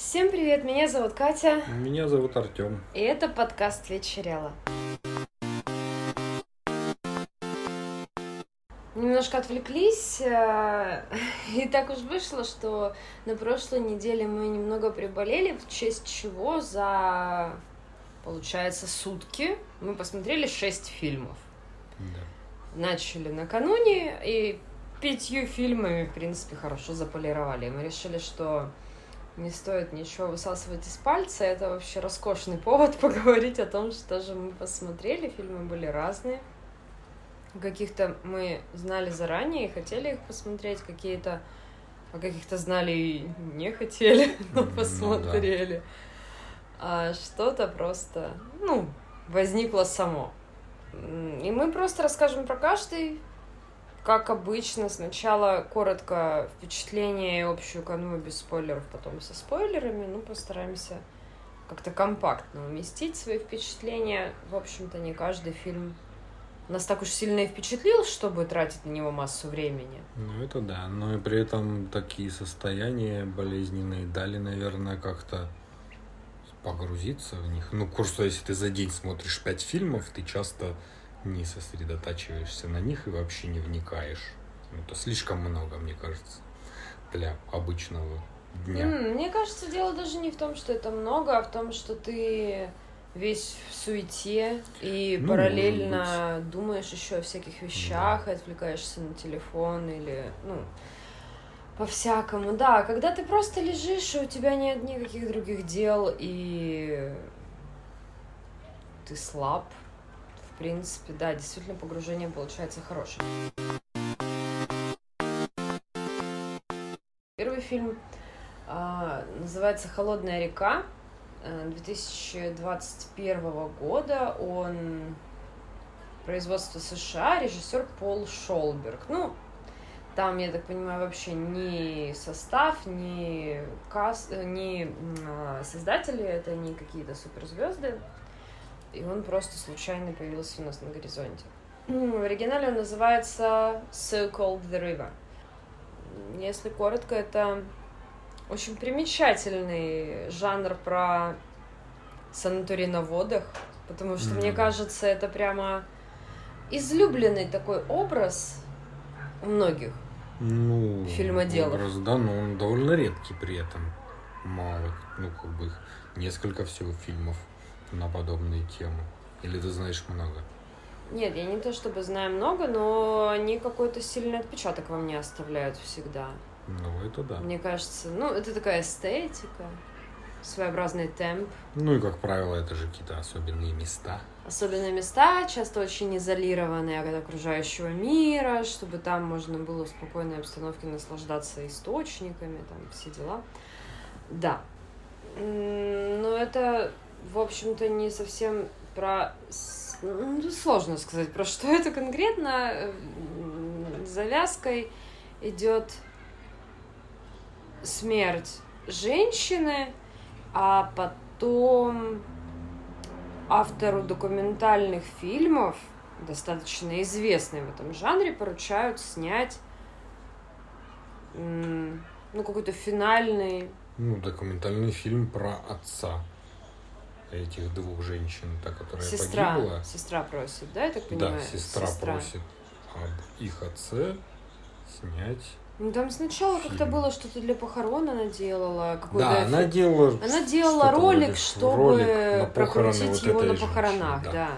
Всем привет, меня зовут Катя, Меня зовут Артем. и это подкаст «Вечерело». Немножко отвлеклись, э, и так уж вышло, что на прошлой неделе мы немного приболели, в честь чего за, получается, сутки мы посмотрели шесть фильмов. Да. Начали накануне, и пятью фильмами, в принципе, хорошо заполировали. Мы решили, что не стоит ничего высасывать из пальца. Это вообще роскошный повод поговорить о том, что же мы посмотрели. Фильмы были разные. Каких-то мы знали заранее и хотели их посмотреть, какие-то а каких-то знали и не хотели, но Ну да. посмотрели. А что-то просто, ну, возникло само. И мы просто расскажем про каждый, как обычно, сначала коротко впечатление и общую канву без спойлеров, потом со спойлерами. Ну, постараемся как-то компактно уместить свои впечатления. В общем-то, не каждый фильм нас так уж сильно и впечатлил, чтобы тратить на него массу времени. Ну, это да. Но и при этом такие состояния болезненные дали, наверное, как-то погрузиться в них. Ну, курсо, если ты за день смотришь пять фильмов, ты часто не сосредотачиваешься на них и вообще не вникаешь. Ну, Это слишком много, мне кажется, для обычного дня. Мне кажется, дело даже не в том, что это много, а в том, что ты весь в суете и Ну, параллельно думаешь еще о всяких вещах, и отвлекаешься на телефон или, ну, по-всякому. Да, когда ты просто лежишь, и у тебя нет никаких других дел, и ты слаб, принципе, да, действительно погружение получается хорошее. Первый фильм а, называется «Холодная река» э, 2021 года. Он производство США, режиссер Пол Шолберг. Ну, там, я так понимаю, вообще ни состав, ни, каст, э, ни а, создатели, это не какие-то суперзвезды. И он просто случайно появился у нас на горизонте. М, В оригинале он называется So Called the River. Если коротко, это очень примечательный жанр про санаторий на водах, потому что, мне Мгм. кажется, это прямо излюбленный такой образ у многих. Ну, Фильмоделов. образ, да, но он довольно редкий при этом. Мало, ну, как бы их несколько всего фильмов на подобные темы. Или ты знаешь много? Нет, я не то чтобы знаю много, но они какой-то сильный отпечаток во мне оставляют всегда. Ну, это да. Мне кажется, ну, это такая эстетика, своеобразный темп. Ну и, как правило, это же какие-то особенные места. Особенные места, часто очень изолированные от окружающего мира, чтобы там можно было в спокойной обстановке наслаждаться источниками, там все дела. Да. Но это, в общем-то, не совсем про... с- ну, Сложно сказать, про что это конкретно. Завязкой идет смерть женщины, а потом автору документальных фильмов, достаточно известный в этом жанре, поручают снять ну, какой-то финальный... Ну, документальный фильм про отца этих двух женщин, та, которая Сестра, погибла. сестра просит, да, я так Да, понимаю? сестра, просит об их отце снять. Ну, там сначала как-то было что-то для похорон она делала. какой-то Да, она делала... Она делала ролик, вроде чтобы ролик прокрутить вот его на похоронах, женщины, да.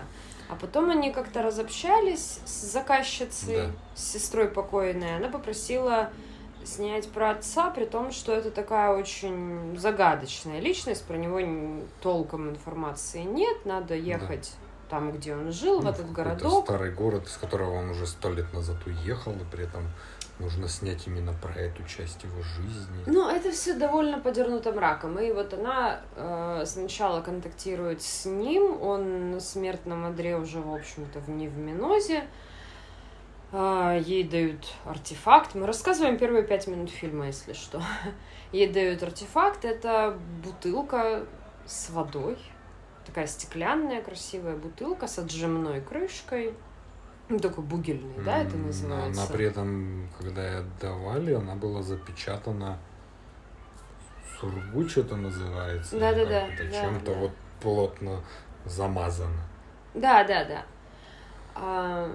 А потом они как-то разобщались с заказчицей, Да. с сестрой покойной. Она попросила снять про отца, при том, что это такая очень загадочная личность, про него толком информации нет, надо ехать там, где он жил, в Ну, этот какой-то городок. старый город, из которого он уже сто лет назад уехал, и при этом нужно снять именно про эту часть его жизни. Ну, это все довольно подернуто мраком. И вот она э, сначала контактирует с ним, он на смертном одре уже, в общем-то, в не в минозе. А, ей дают артефакт. Мы рассказываем первые пять минут фильма, если что. Ей дают артефакт. Это бутылка с водой. Такая стеклянная красивая бутылка с отжимной крышкой. Ну, такой бугельный, да, это называется? Она при этом, когда ей отдавали, она была запечатана Сургуч это называется. Да-да-да, Это да, чем-то да. вот плотно замазано. Да, да, да. А,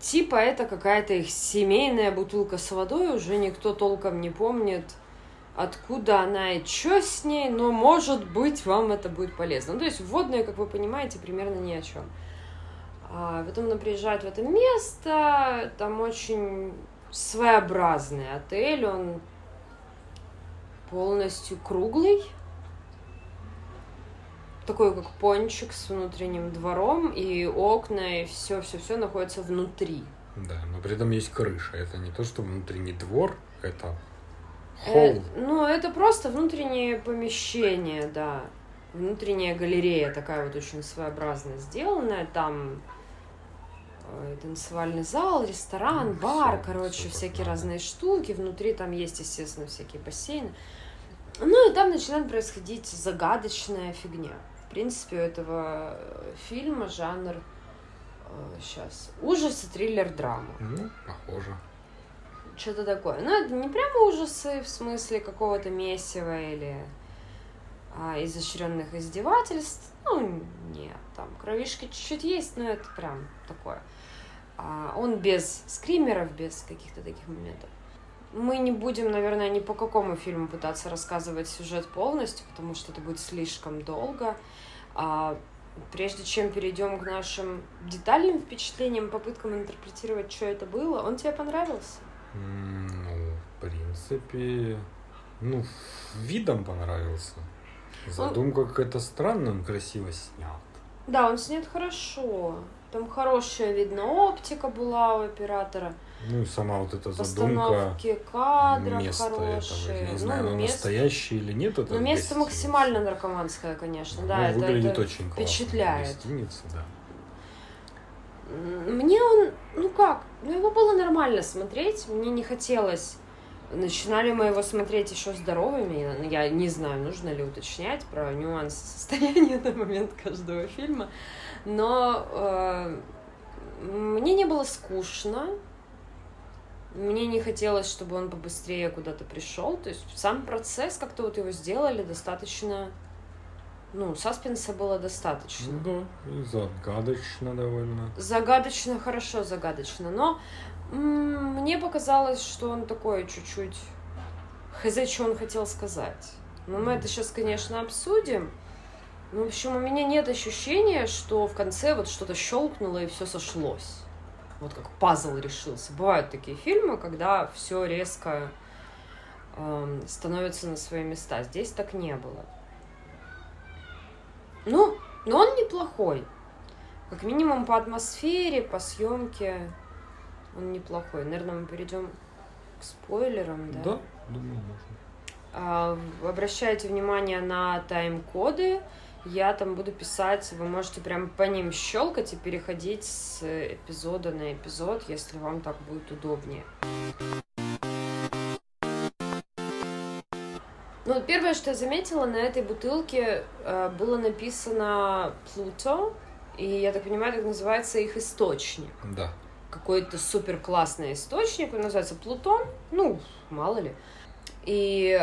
типа это какая-то их семейная бутылка с водой, уже никто толком не помнит, откуда она и что с ней, но может быть вам это будет полезно. Ну, то есть водные, как вы понимаете, примерно ни о чем. А потом она приезжает в это место, там очень своеобразный отель, он полностью круглый, такой как пончик с внутренним двором, и окна, и все-все-все находится внутри. Да, но при этом есть крыша. Это не то, что внутренний двор, это Э, холл. ну, это просто внутреннее помещение, да. Внутренняя галерея такая вот очень своеобразно сделанная. Там э, танцевальный зал, ресторан, Ну, бар, всё- короче, как всякие надо. разные штуки. Внутри там есть, естественно, всякие бассейны. Ну и там начинает происходить загадочная фигня. В принципе, у этого э, фильма жанр сейчас ужасы, триллер, драма. Ну, похоже. Что-то такое. Ну, это не прямо ужасы в смысле какого-то месива или а, изощренных издевательств. Ну, нет, там кровишки чуть-чуть есть, но это прям такое. А, он без скримеров, без каких-то таких моментов. Мы не будем, наверное, ни по какому фильму пытаться рассказывать сюжет полностью, потому что это будет слишком долго. А, прежде чем перейдем к нашим детальным впечатлениям, попыткам интерпретировать, что это было, он тебе понравился? Ну, в принципе, ну, видом понравился. Задумка какая-то странная, он красиво снят. Да, он снят хорошо. Там хорошая, видно, оптика была у оператора. Ну и сама вот эта задумка Постановки кадров места хорошие. этого. Не Ну, оно место- настоящее или нет. Это Ну, место гостиница. максимально наркоманское, конечно, Ну, да. это- выглядит это очень классно. впечатляет. Гостиница, да. Мне он, ну как, ну его было нормально смотреть, мне не хотелось. Начинали мы его смотреть еще здоровыми, я не знаю, нужно ли уточнять про нюансы состояния на момент каждого фильма, но э, мне не было скучно, мне не хотелось, чтобы он побыстрее куда-то пришел, то есть сам процесс как-то вот его сделали достаточно, ну, саспенса было достаточно. Ну да, и загадочно довольно. Загадочно, хорошо загадочно, но мне показалось, что он такой чуть-чуть... Хз, что он хотел сказать. Но мы это сейчас, конечно, обсудим. Ну, в общем, у меня нет ощущения, что в конце вот что-то щелкнуло и все сошлось. Вот как пазл решился. Бывают такие фильмы, когда все резко эм, становится на свои места. Здесь так не было. Ну, но он неплохой. Как минимум по атмосфере, по съемке он неплохой. Наверное, мы перейдем к спойлерам, да? Да, думаю, можно. А, обращайте внимание на тайм-коды. Я там буду писать, вы можете прям по ним щелкать и переходить с эпизода на эпизод, если вам так будет удобнее. Ну, первое, что я заметила, на этой бутылке э, было написано Плуто, и я так понимаю, так называется их источник Да. какой-то супер классный источник, он называется Плутон, ну, мало ли. И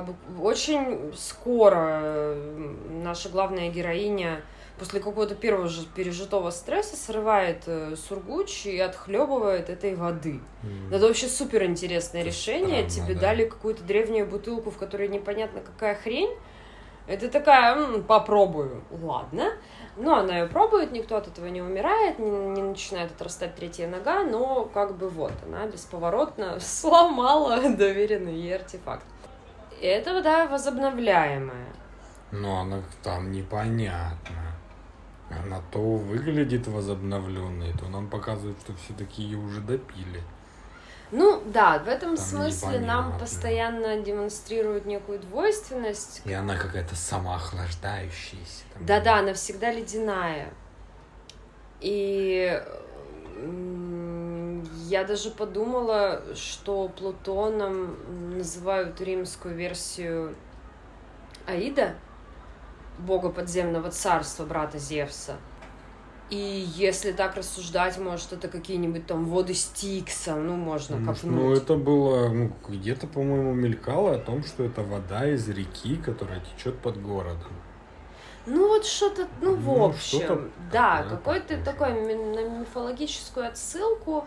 бу- очень скоро э, наша главная героиня после какого-то первого же пережитого стресса срывает э, сургуч и отхлебывает этой воды. М, Это вообще супер интересное решение. странно, Тебе да. дали какую-то древнюю бутылку, в которой непонятно какая хрень. Это такая, «М, попробую. Ладно. Ну, она ее пробует, никто от этого не умирает, не, не начинает отрастать третья нога, но как бы вот, она бесповоротно сломала доверенный ей артефакт. И это вода возобновляемая. Но она там непонятно. Она то выглядит возобновленной, то нам показывает, что все-таки ее уже допили. Ну, да, в этом Там смысле нам постоянно демонстрируют некую двойственность, И она какая-то самоохлаждающаяся. Да-да, она всегда ледяная. И я даже подумала, что Плутоном называют римскую версию Аида, бога подземного царства, брата Зевса. И если так рассуждать, может, это какие-нибудь там воды Стикса, ну, можно Может, копнуть. Ну, это было, ну, где-то, по-моему, мелькало о том, что это вода из реки, которая течет под городом. Ну, вот что-то, ну, в Ну, общем, что-то да, какой-то такой на мифологическую отсылку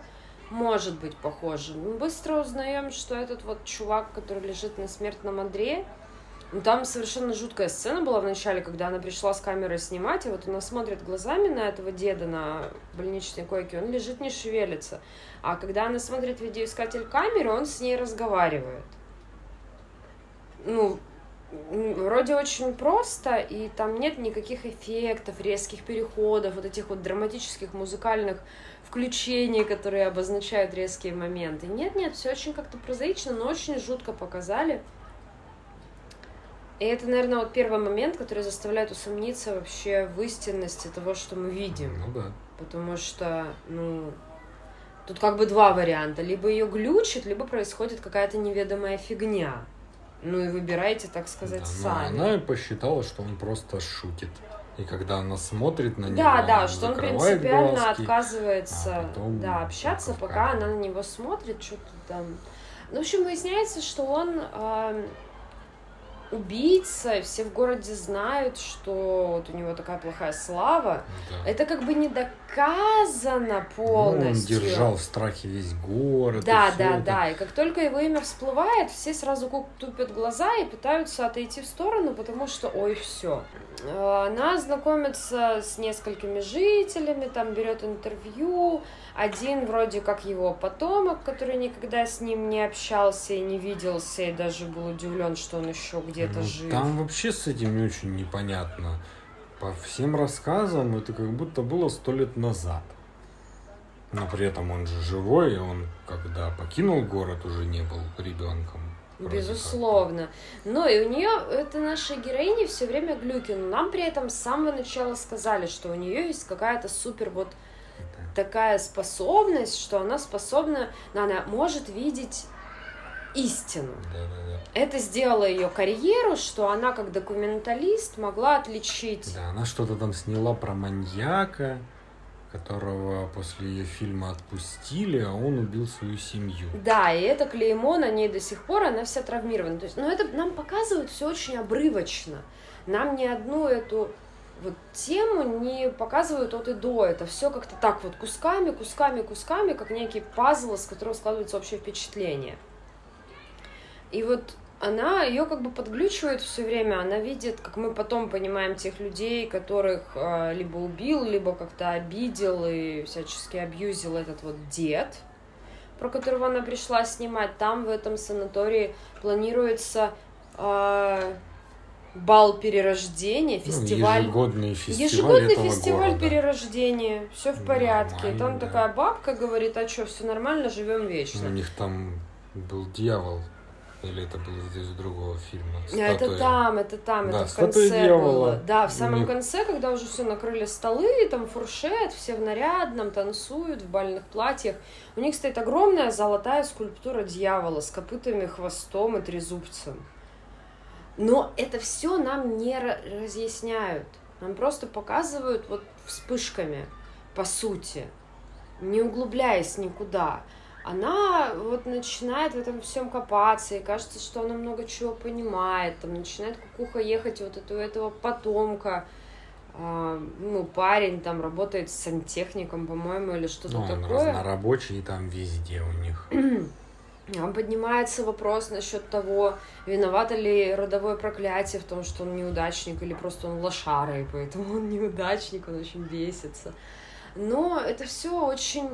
может быть похоже. Мы быстро узнаем, что этот вот чувак, который лежит на смертном одре, ну, там совершенно жуткая сцена была в начале, когда она пришла с камерой снимать, и вот она смотрит глазами на этого деда на больничной койке, он лежит, не шевелится. А когда она смотрит видеоискатель камеры, он с ней разговаривает. Ну, вроде очень просто, и там нет никаких эффектов, резких переходов, вот этих вот драматических музыкальных включений, которые обозначают резкие моменты. Нет, нет, все очень как-то прозаично, но очень жутко показали. И это, наверное, вот первый момент, который заставляет усомниться вообще в истинности того, что мы видим. Ну да. Потому что, ну, тут как бы два варианта. Либо ее глючит, либо происходит какая-то неведомая фигня. Ну и выбирайте, так сказать, Да, но сами. она посчитала, что он просто шутит. И когда она смотрит на него, Да, да, что он принципиально глазки. отказывается а потом да, общаться, пока она на него смотрит, что-то там. Ну, в общем, выясняется, что он а, убийца, и все в городе знают, что вот у него такая плохая слава. Да. Это как бы не доказано полностью. Ну, он держал в страхе весь город. Да, да, это. да. И как только его имя всплывает, все сразу тупят глаза и пытаются отойти в сторону, потому что, ой, все. Она знакомится с несколькими жителями, там берет интервью. Один вроде как его потомок, который никогда с ним не общался и не виделся, и даже был удивлен, что он еще где-то Ну, жив. Там вообще с этим не очень непонятно. По всем рассказам это как будто было сто лет назад. Но при этом он же живой, и он, когда покинул город, уже не был ребенком. Безусловно. Но и у нее, это наша героиня все время глюки, но нам при этом с самого начала сказали, что у нее есть какая-то супер вот. Такая способность, что она способна, ну, она может видеть истину. Да-да-да. Это сделало ее карьеру, что она как документалист могла отличить. Да, она что-то там сняла про маньяка, которого после ее фильма отпустили, а он убил свою семью. Да, и это клеймо на ней до сих пор, она вся травмирована. То есть, но это нам показывают все очень обрывочно. Нам ни одну эту вот тему не показывают от и до. Это все как-то так вот кусками, кусками, кусками, как некий пазл, из которого складывается общее впечатление. И вот она ее как бы подглючивает все время, она видит, как мы потом понимаем, тех людей, которых э, либо убил, либо как-то обидел и всячески абьюзил этот вот дед, про которого она пришла снимать. Там в этом санатории планируется э, бал перерождения, Ну, фестиваль. ежегодный фестиваль Ежегодный фестиваль города. перерождения. Все в порядке. Нормально, Там такая бабка говорит, а что, все нормально, живем Ну, вечно. У них там был дьявол. Или это было из другого фильма? Это Статуя. там, это там, Да, это в конце дьявола. было. Да, в У самом них- конце, когда уже все накрыли столы, там фуршет, все в нарядном, танцуют в бальных платьях. У них стоит огромная золотая скульптура дьявола с копытами, хвостом и трезубцем. Но это все нам не ра- разъясняют. Нам просто показывают вот вспышками, по сути, не углубляясь никуда. Она вот начинает в этом всем копаться, и кажется, что она много чего понимает. Там начинает кукуха ехать вот у этого потомка. А, ну, парень там работает с сантехником, по-моему, или что-то Ну, он такое. разнорабочий там везде у них. Поднимается вопрос насчет того, виновато ли родовое проклятие в том, что он неудачник, или просто он лошара, и поэтому он неудачник, он очень бесится. Но это все очень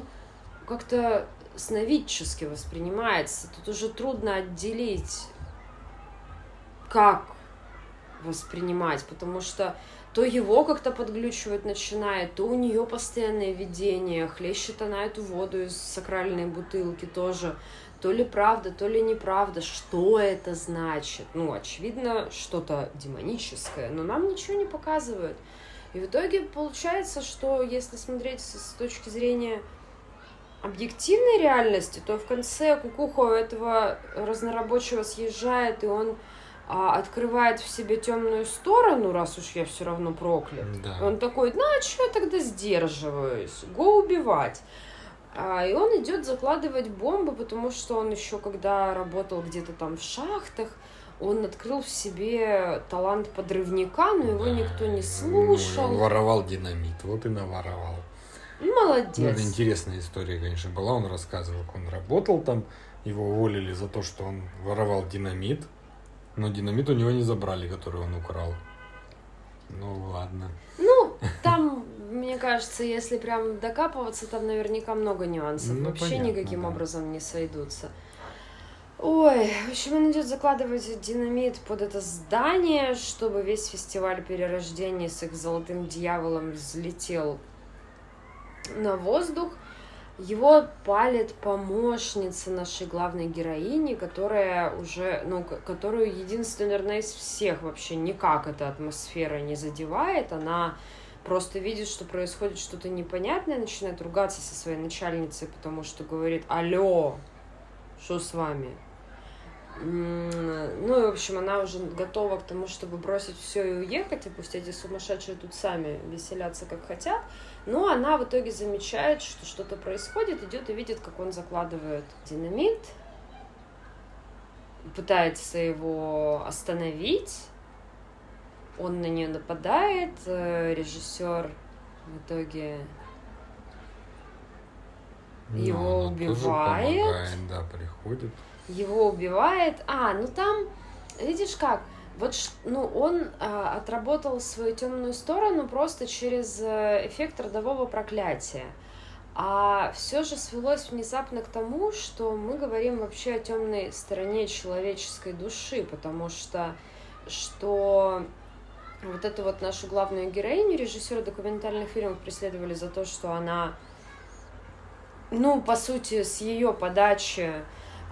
как-то сновидчески воспринимается. Тут уже трудно отделить, как воспринимать, потому что то его как-то подглючивать начинает, то у нее постоянное видение, хлещет она эту воду из сакральной бутылки тоже. То ли правда, то ли неправда. Что это значит? Ну, очевидно, что-то демоническое, но нам ничего не показывают. И в итоге получается, что если смотреть с точки зрения объективной реальности, то в конце кукуха у этого разнорабочего съезжает, и он а открывает в себе темную сторону, раз уж я все равно проклят. Да. Он такой, ну а что я тогда сдерживаюсь? Го убивать. А, и он идет закладывать бомбы, потому что он еще, когда работал где-то там в шахтах, он открыл в себе талант подрывника, но его никто не Ну, слушал. он воровал динамит, вот и наворовал. Ну, Ну, молодец. это интересная история, конечно, была. Он рассказывал, как он работал там, его уволили за то, что он воровал динамит, но динамит у него не забрали, который он украл. Ну ладно. Ну, там, мне кажется, если прям докапываться, там наверняка много нюансов. Ну, Вообще понятно, никаким да. образом не сойдутся. Ой, в общем, он идет закладывать динамит под это здание, чтобы весь фестиваль перерождения с их золотым дьяволом взлетел на воздух. Его палит помощница нашей главной героини, которая уже, ну, которую единственная, наверное, из всех вообще никак эта атмосфера не задевает. Она просто видит, что происходит что-то непонятное, начинает ругаться со своей начальницей, потому что говорит, алло, что с вами? Ну и, в общем, она уже готова к тому, чтобы бросить все и уехать, и пусть эти сумасшедшие тут сами веселятся как хотят. Но она в итоге замечает, что что-то происходит, идет и видит, как он закладывает динамит, пытается его остановить, он на нее нападает, э, режиссер в итоге Его Ну, тоже убивает. помогает, да, приходит. его убивает. А, ну там, видишь как, вот, ну, он а, отработал свою темную сторону просто через э, эффект родового проклятия. А все же свелось внезапно к тому, что мы говорим вообще о темной стороне человеческой души, потому что что вот эту вот нашу главную героиню режиссера документальных фильмов преследовали за то, что она, ну, по сути, с ее подачи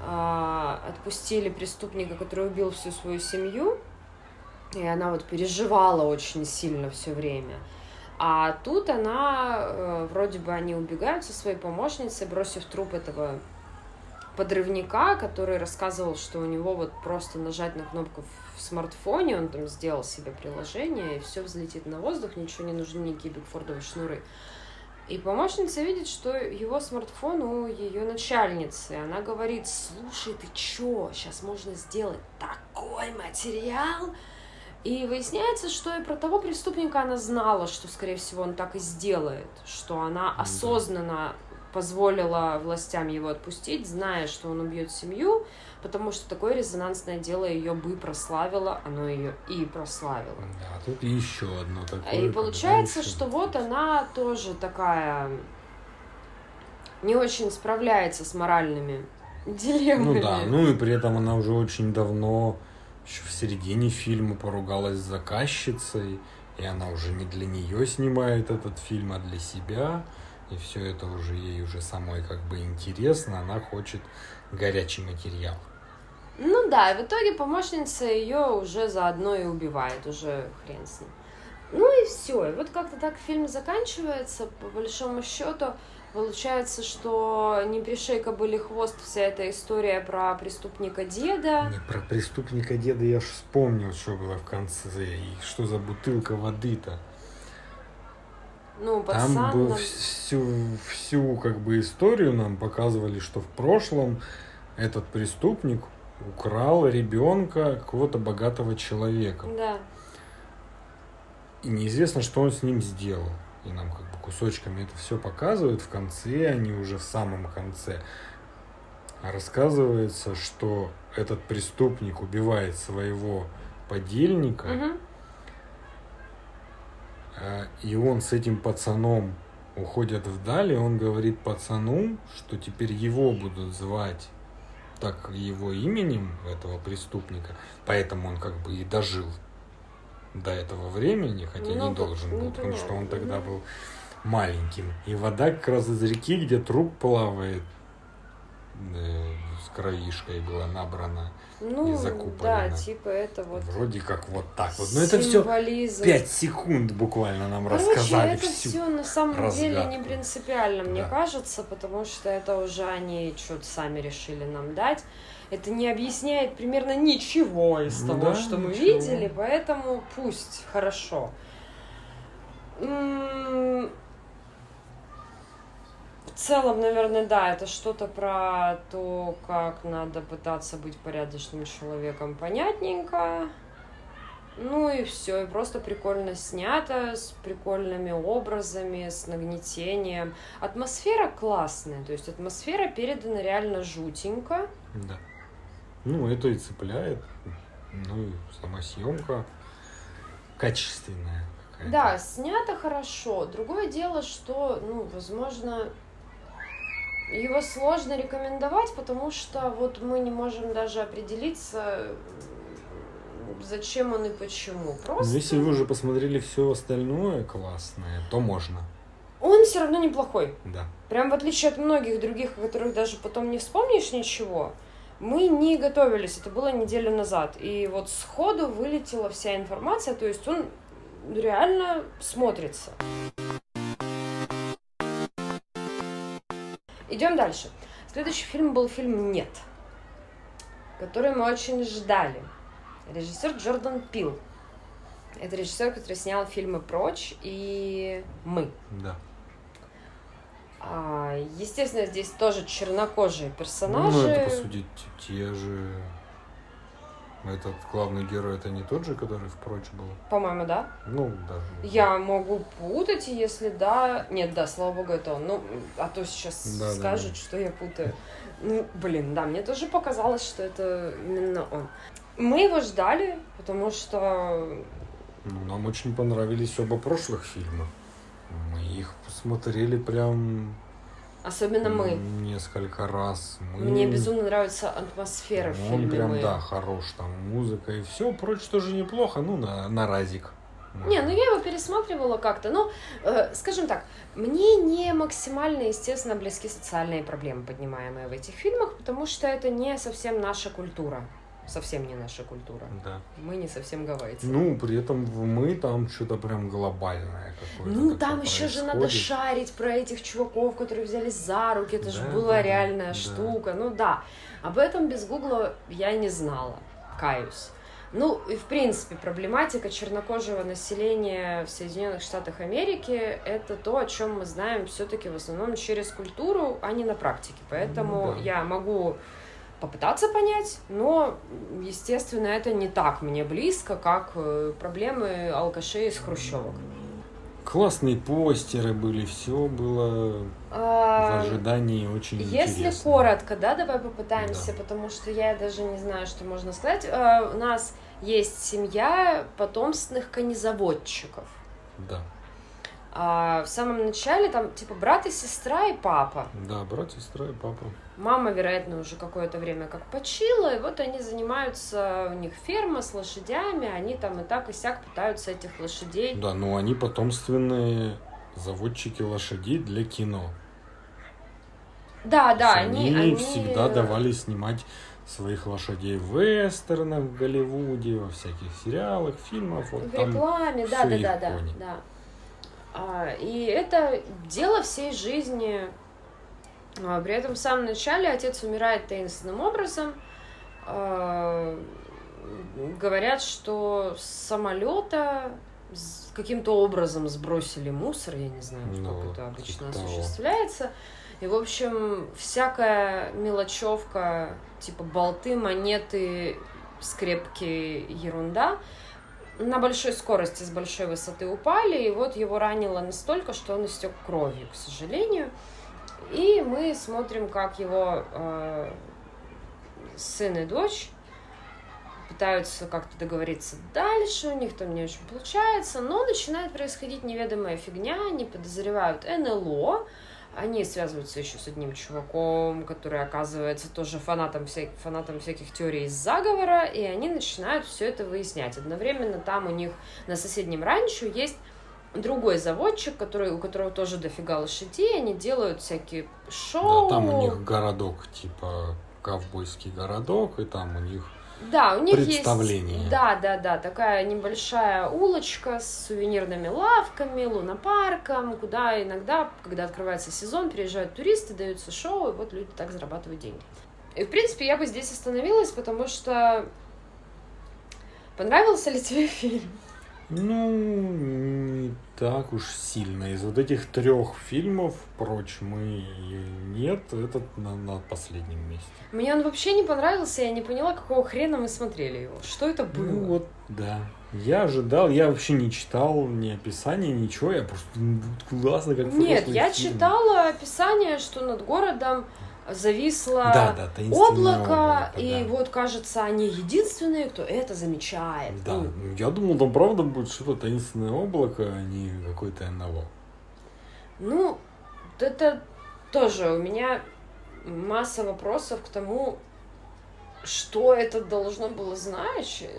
а, отпустили преступника, который убил всю свою семью, и она вот переживала очень сильно все время. А тут она, э, вроде бы они убегают со своей помощницей, бросив труп этого подрывника, который рассказывал, что у него вот просто нажать на кнопку в смартфоне, он там сделал себе приложение, и все взлетит на воздух, ничего не нужны никакие бигфордовые шнуры. И помощница видит, что его смартфон у ее начальницы. Она говорит, слушай, ты чё, сейчас можно сделать такой материал? И выясняется, что и про того преступника она знала, что, скорее всего, он так и сделает, что она осознанно позволила властям его отпустить, зная, что он убьет семью, потому что такое резонансное дело ее бы прославило, оно ее и прославило. Да, тут еще одно такое. И получается, еще- что вот она тоже такая не очень справляется с моральными дилеммами. Ну да, ну и при этом она уже очень давно, еще в середине фильма поругалась с заказчицей, и она уже не для нее снимает этот фильм, а для себя. И все это уже ей уже самой как бы интересно, она хочет горячий материал. Ну да, и в итоге помощница ее уже заодно и убивает, уже хрен с ним. Ну и все. И вот как-то так фильм заканчивается, по большому счету. Получается, что не пришей кобыли хвост вся эта история про преступника деда. Не, про преступника деда я ж вспомнил, что было в конце, и что за бутылка воды-то. Ну, пацан... Там был нам- всю, всю как бы историю нам показывали, что в прошлом этот преступник украл ребенка какого-то богатого человека. Да. И неизвестно, что он с ним сделал. И нам как бы кусочками это все показывают. В конце, они уже в самом конце, рассказывается, что этот преступник убивает своего подельника. А, И он с этим пацаном уходят вдаль, и он говорит пацану, что теперь его будут звать так его именем, этого преступника. Поэтому он как бы и дожил до этого времени, хотя Ну, не должен был, потому что он тогда был маленьким. И вода как раз из реки, где труп плавает, э, с кровишкой была набрана Ну, и закупорено. да, типа это вот Вроде как вот так вот. Но это все символизм. 5 секунд буквально нам Короче, рассказали это всю. все на самом деле не разгадку. принципиально, мне Да. кажется, потому что это уже они что-то сами решили нам дать. Это не объясняет примерно ничего из Ну того, да, что мы ничего. видели, поэтому пусть, хорошо. М, В целом, наверное, да, это что-то про то, как надо пытаться быть порядочным человеком, понятненько. Ну и все, и просто прикольно снято, с прикольными образами, с нагнетением. Атмосфера классная, то есть атмосфера передана реально жутенько. Да. Ну, это и цепляет. Ну, и сама съемка качественная. какая-то. Да, снято хорошо. Другое дело, что, ну, возможно, его сложно рекомендовать, потому что вот мы не можем даже определиться, зачем он и почему. Но Просто Ну, если вы уже посмотрели все остальное классное, то можно. он все равно неплохой. Да. Прям в отличие от многих других, о которых даже потом не вспомнишь ничего, мы не готовились, это было неделю назад. И вот сходу вылетела вся информация, то есть он реально смотрится. Идем дальше. Следующий фильм был фильм «Нет», который мы очень ждали. Режиссер Джордан Пил. Это режиссер, который снял фильмы «Прочь» и «Мы». Да. А, естественно, здесь тоже чернокожие персонажи. Ну, это, по сути, те же... Этот главный герой, это не тот же, который впрочь был? По-моему, да. Ну, да. Я могу путать, если да... Нет, да, слава богу, это он. Ну, а то сейчас Да, да, скажут, да. что я путаю. Ну, блин, да, мне тоже показалось, что это именно он. Мы его ждали, потому что... Ну, нам очень понравились оба прошлых фильма. Мы их посмотрели прям Особенно мы. несколько раз. Мы... Мне безумно нравится атмосфера в Он прям, «Мы». да, хорош, там музыка и все, прочь тоже неплохо, ну, на, на разик. Не, ну я его пересматривала как-то. Ну, э, скажем так, мне не максимально, естественно, близки социальные проблемы, поднимаемые в этих фильмах, потому что это не совсем наша культура. Совсем не наша культура. Да. Мы не совсем гавайцы. Ну, при этом мы там что-то прям глобальное какое-то. Ну, там еще же надо шарить про этих чуваков, которые взялись за руки. Это же Да, была да, да, реальная да. штука. Ну да. Об этом без гугла я не знала. Каюсь. Ну, и в принципе, проблематика чернокожего населения в Соединенных Штатах Америки – это то, о чем мы знаем все-таки в основном через культуру, а не на практике. Поэтому Ну да. я могу попытаться понять, но, естественно, это не так мне близко, как э, проблемы алкашей из хрущевок. Классные постеры были, все было в А, ожидании очень Если интересно. коротко, да, давай попытаемся, Да. потому что я даже не знаю, что можно сказать. А, У нас есть семья потомственных конезаводчиков. Да, А в самом начале там типа брат и сестра и папа. да, брат, сестра и папа. Мама, вероятно, уже какое-то время как почила, и вот они занимаются, у них ферма с лошадями, они там и так и сяк пытаются этих лошадей. Да, ну они потомственные заводчики лошадей для кино. Да, да, есть они, они всегда давали снимать своих лошадей в вестернах в Голливуде, во всяких сериалах, фильмах. Вот В рекламе, да, да, да, да, да. А, и это дело всей жизни. А, при этом в самом начале отец умирает таинственным образом. А, говорят, что с самолета каким-то образом сбросили мусор, я не знаю, Ну, как это обычно того. осуществляется. И, в общем, всякая мелочевка, типа болты, монеты, скрепки, ерунда, на большой скорости с большой высоты упали, и вот его ранило настолько, что он истек кровью, к сожалению. И мы смотрим, как его э, сын и дочь пытаются как-то договориться дальше, у них там не очень получается, но начинает происходить неведомая фигня, они подозревают НЛО, они связываются еще с одним чуваком, который оказывается тоже фанатом, вся- фанатом всяких теорий заговора, и они начинают все это выяснять. Одновременно там у них на соседнем ранчо есть другой заводчик, который, у которого тоже дофига лошадей, они делают всякие шоу. Да, там у них городок, типа ковбойский городок, и там у них да, у них представление. есть, да, да, да, такая небольшая улочка с сувенирными лавками, лунопарком, куда иногда, когда открывается сезон, приезжают туристы, даются шоу, и вот люди так зарабатывают деньги. И, в принципе, я бы здесь остановилась, потому что понравился ли тебе фильм? Ну, не так уж сильно. Из вот этих трех фильмов, впрочем, и нет, этот на, на последнем месте. Мне он вообще не понравился, я не поняла, какого хрена мы смотрели его. Что это было? Ну вот, да. Я ожидал, я вообще не читал ни описания, ничего, я просто ну, классно как Нет, я фильм. читала описание, что над городом зависло да, да, облако, облако и да. вот, кажется, они единственные, кто это замечает. Да, ну, я думал, там правда будет что-то таинственное облако, а не какой-то НЛО. Ну, это тоже у меня масса вопросов к тому, что это должно было значить.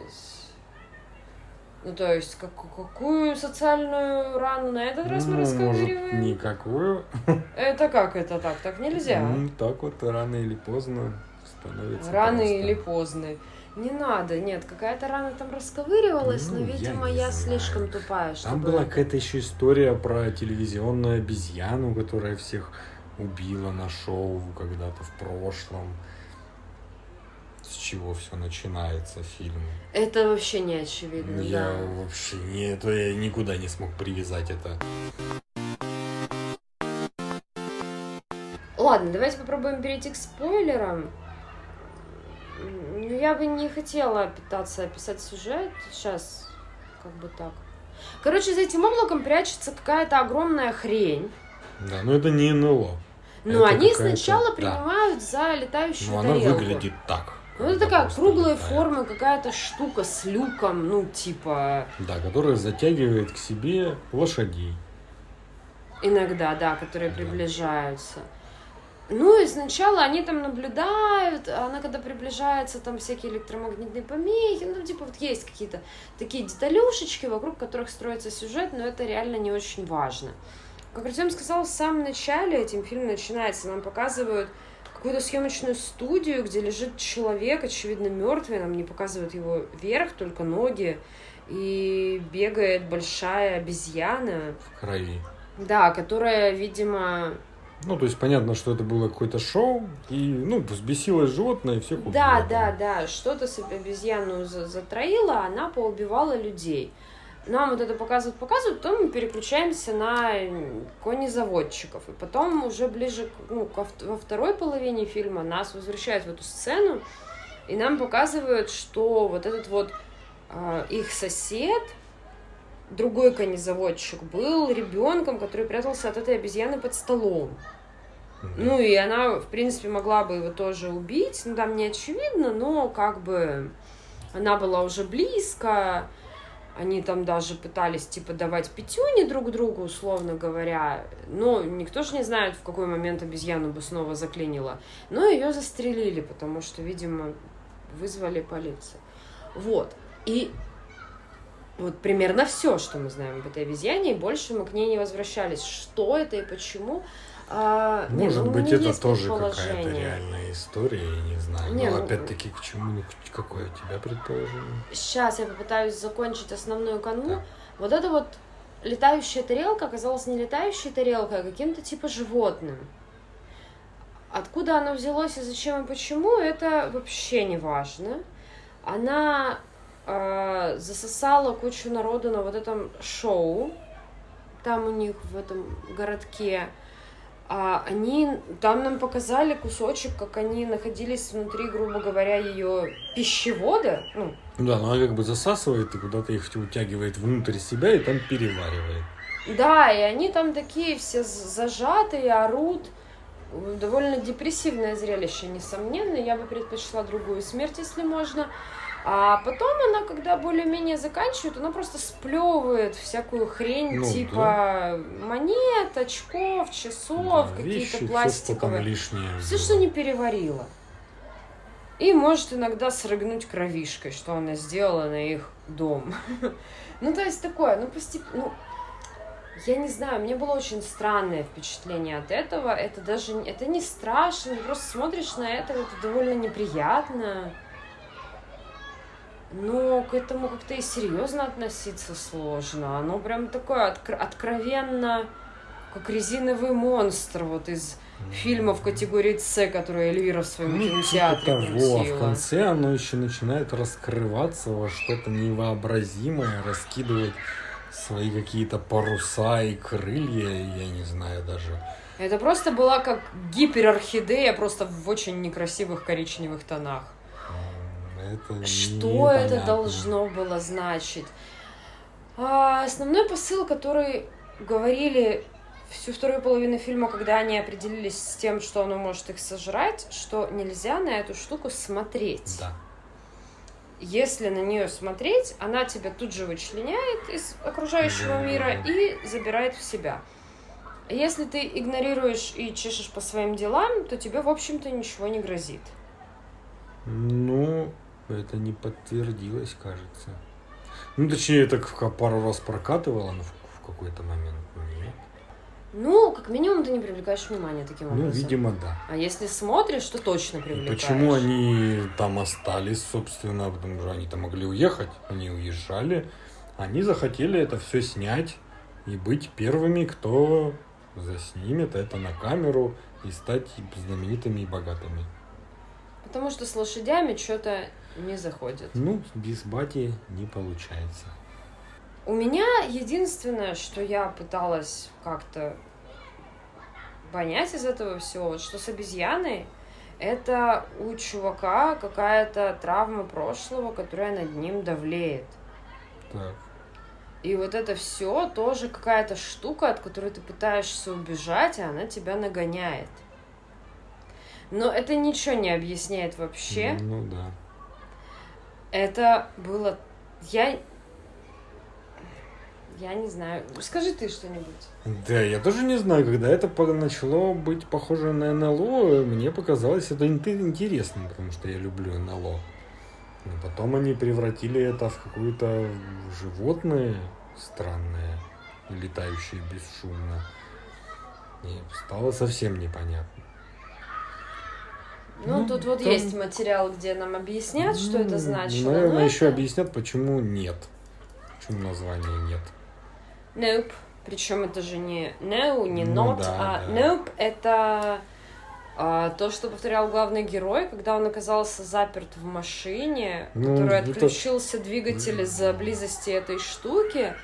Ну, то есть, как, какую социальную рану на этот раз мы ну, расковыриваем? Может, никакую. Это как это так? Так нельзя. Ну, так вот рано или поздно становится Рано просто. или поздно. Не надо, нет, какая-то рана там расковыривалась, ну, но, видимо, я, я слишком тупая, чтобы... Там была какая-то еще история про телевизионную обезьяну, которая всех убила на шоу когда-то в прошлом с чего все начинается фильм. Это вообще не очевидно. Я да. вообще не, это я никуда не смог привязать это. Ладно, давайте попробуем перейти к спойлерам. Ну, я бы не хотела пытаться описать сюжет. Сейчас, как бы так. Короче, за этим облаком прячется какая-то огромная хрень. Да, но это не НЛО. Но это они сначала принимают да. за летающую Но тарелку. она выглядит так. Ну, это такая круглая форма, какая-то штука с люком, ну, типа... Да, которая затягивает к себе лошадей. Иногда, да, которые да. приближаются. Ну и сначала они там наблюдают, а она когда приближается, там всякие электромагнитные помехи, ну типа вот есть какие-то такие деталюшечки, вокруг которых строится сюжет, но это реально не очень важно. Как Артем сказал, в самом начале этим фильм начинается, нам показывают какую-то съемочную студию, где лежит человек, очевидно, мертвый, нам не показывают его верх, только ноги, и бегает большая обезьяна. В крови. Да, которая, видимо... Ну, то есть понятно, что это было какое-то шоу, и, ну, взбесилось животное, и всех убило. Да, да, да, что-то с обезьяну затроило, она поубивала людей нам вот это показывают, показывают, потом мы переключаемся на конезаводчиков. И потом уже ближе ну, ко, во второй половине фильма нас возвращают в эту сцену, и нам показывают, что вот этот вот э, их сосед, другой конезаводчик, был ребенком, который прятался от этой обезьяны под столом. Ну и она, в принципе, могла бы его тоже убить, ну там не очевидно, но как бы она была уже близко, они там даже пытались, типа, давать пятюни друг другу, условно говоря. Но никто же не знает, в какой момент обезьяну бы снова заклинило. Но ее застрелили, потому что, видимо, вызвали полицию. Вот. И вот примерно все, что мы знаем об этой обезьяне, и больше мы к ней не возвращались. Что это и почему, а, Может не, ну, быть, это тоже какая-то реальная история, я не знаю. Не, Но ну, опять-таки, к чему, ну, какое у тебя предположение? Сейчас я попытаюсь закончить основную канву. Да. Вот это вот летающая тарелка оказалась не летающей тарелкой, а каким-то типа животным. Откуда оно взялось и зачем и почему, это вообще не важно. Она э, засосала кучу народу на вот этом шоу, там у них в этом городке а они там нам показали кусочек, как они находились внутри, грубо говоря, ее пищевода. Ну, да, но она как бы засасывает и куда-то их утягивает внутрь себя и там переваривает. Да, и они там такие все зажатые, орут. Довольно депрессивное зрелище, несомненно. Я бы предпочла другую смерть, если можно. А потом она, когда более-менее заканчивает, она просто сплевывает всякую хрень, ну, типа да. монет, очков, часов, да, какие-то пластиковые. Все, что, лишнее все что не переварила. И может иногда срыгнуть кровишкой, что она сделала на их дом. ну, то есть такое, ну, постепенно, ну, я не знаю, меня было очень странное впечатление от этого. Это даже это не страшно, просто смотришь на это, это довольно неприятно. Но к этому как-то и серьезно относиться сложно. Оно прям такое откро- откровенно, как резиновый монстр вот из фильмов категории С, которые Эльвира в своем Ну, типа кинотеатре того, а в крутила. конце оно еще начинает раскрываться во что-то невообразимое, раскидывать свои какие-то паруса и крылья, я не знаю даже. Это просто была как гиперорхидея, просто в очень некрасивых коричневых тонах. Это Что это непонятно. должно было значить? А, основной посыл, который говорили всю вторую половину фильма, когда они определились с тем, что оно может их сожрать, что нельзя на эту штуку смотреть. Да. Если на нее смотреть, она тебя тут же вычленяет из окружающего Да. мира и забирает в себя. Если ты игнорируешь и чешешь по своим делам, то тебе, в общем-то, ничего не грозит. Ну, это не подтвердилось, кажется. Ну, точнее, это как пару раз прокатывало, но в, в какой-то момент нет. Ну, как минимум, ты не привлекаешь внимания таким Ну, образом. видимо, да. А если смотришь, то точно привлекаешь. почему они там остались, собственно, потому что они-то могли уехать, они уезжали, они захотели это все снять и быть первыми, кто заснимет это на камеру и стать знаменитыми и богатыми. Потому что с лошадями что-то не заходит. Ну, без бати не получается. У меня единственное, что я пыталась как-то понять из этого всего, что с обезьяной, это у чувака какая-то травма прошлого, которая над ним давлеет. Так. И вот это все тоже какая-то штука, от которой ты пытаешься убежать, а она тебя нагоняет. Но это ничего не объясняет вообще. Ну да. Это было... Я... Я не знаю. Скажи ты что-нибудь. Да, я тоже не знаю, когда это начало быть похоже на НЛО, мне показалось это ин- интересным, потому что я люблю НЛО. Но потом они превратили это в какое-то животное странное, летающее бесшумно. И стало совсем непонятно. Ну, Ну, тут вот там- есть материал, где нам объяснят, что это значило. Наверное, но еще это- объяснят, почему нет. Почему названия нет. Nope. Причем это же не no, не Ну not, да, а да. nope это а, то, что повторял главный герой, когда он оказался заперт в машине, Ну, который это- отключился двигатель из-за близости этой штуки,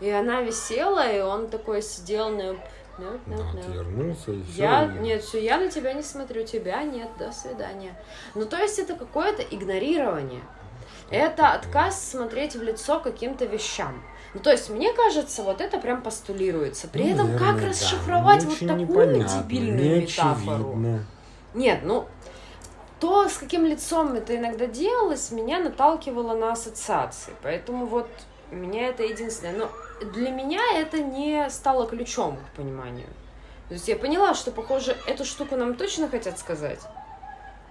и она висела, и он такой сидел, nope, nope, Ну, nope, nope. отвернулся и все. Я, нет, все, я на тебя не смотрю, тебя нет, до свидания. Ну, то есть это какое-то игнорирование. Это отказ смотреть в лицо каким-то вещам. Ну, то есть, мне кажется, вот это прям постулируется. При Ну, этом, наверное, как да. расшифровать вот такую непонятно, дебильную не метафору? очевидно. Нет, ну, то, с каким лицом это иногда делалось, меня наталкивало на ассоциации. Поэтому вот меня это единственное. Но для меня это не стало ключом к пониманию. То есть я поняла, что, похоже, эту штуку нам точно хотят сказать.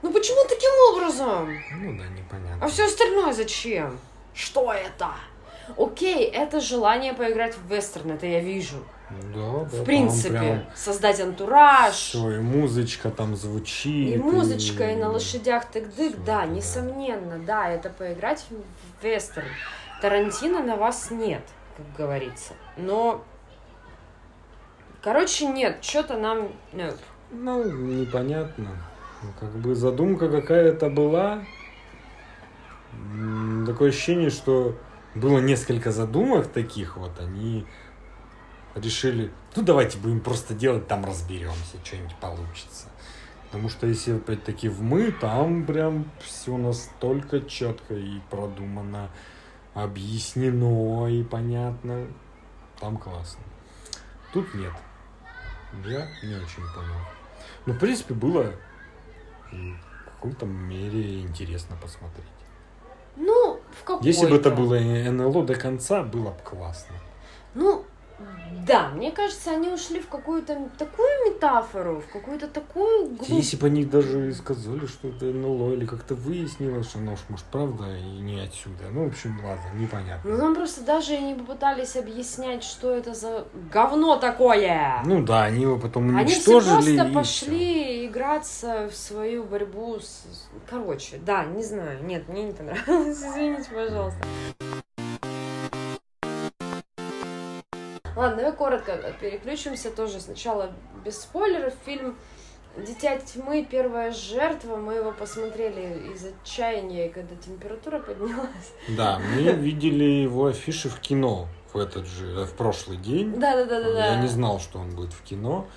Ну почему таким образом? Ну да, непонятно. А все остальное зачем? Что это? Окей, это желание поиграть в вестерн, это я вижу. Да, да, В принципе, прям создать антураж. всё, и музычка там звучит. И музычка, и на лошадях тык-дык, да, несомненно, да, это поиграть в вестерн. Тарантино на вас нет, как говорится. Но, короче, нет, что-то нам... nope. Ну, непонятно. Как бы задумка какая-то была. Такое ощущение, что было несколько задумок таких вот, они решили, ну давайте будем просто делать, там разберемся, что-нибудь получится. Потому что если опять-таки в мы, там прям все настолько четко и продумано, объяснено и понятно. Там классно. Тут нет. Я не очень понял. Ну, в принципе, было в какой-то мере интересно посмотреть. Ну, в какой Если бы это было НЛО до конца, было бы классно. Ну, Да, мне кажется, они ушли в какую-то такую метафору, в какую-то такую... глубь- Если бы они даже сказали, что это НЛО, или как-то выяснилось, что оно уж, может, правда, и не отсюда. Ну, в общем, ладно, непонятно. Ну, нам просто даже и не попытались объяснять, что это за говно такое. Ну да, они его потом Они все уничтожили. просто пошли играться в свою борьбу с... Короче, да, не знаю. Нет, мне не понравилось. Извините, пожалуйста. Ладно, давай коротко переключимся тоже. Сначала без спойлеров. Фильм «Дитя тьмы. Первая жертва». Мы его посмотрели из отчаяния, когда температура поднялась. Да, мы видели его афиши в кино в этот же, э, в прошлый день. Да-да-да-да. Я не знал, что он будет в кино.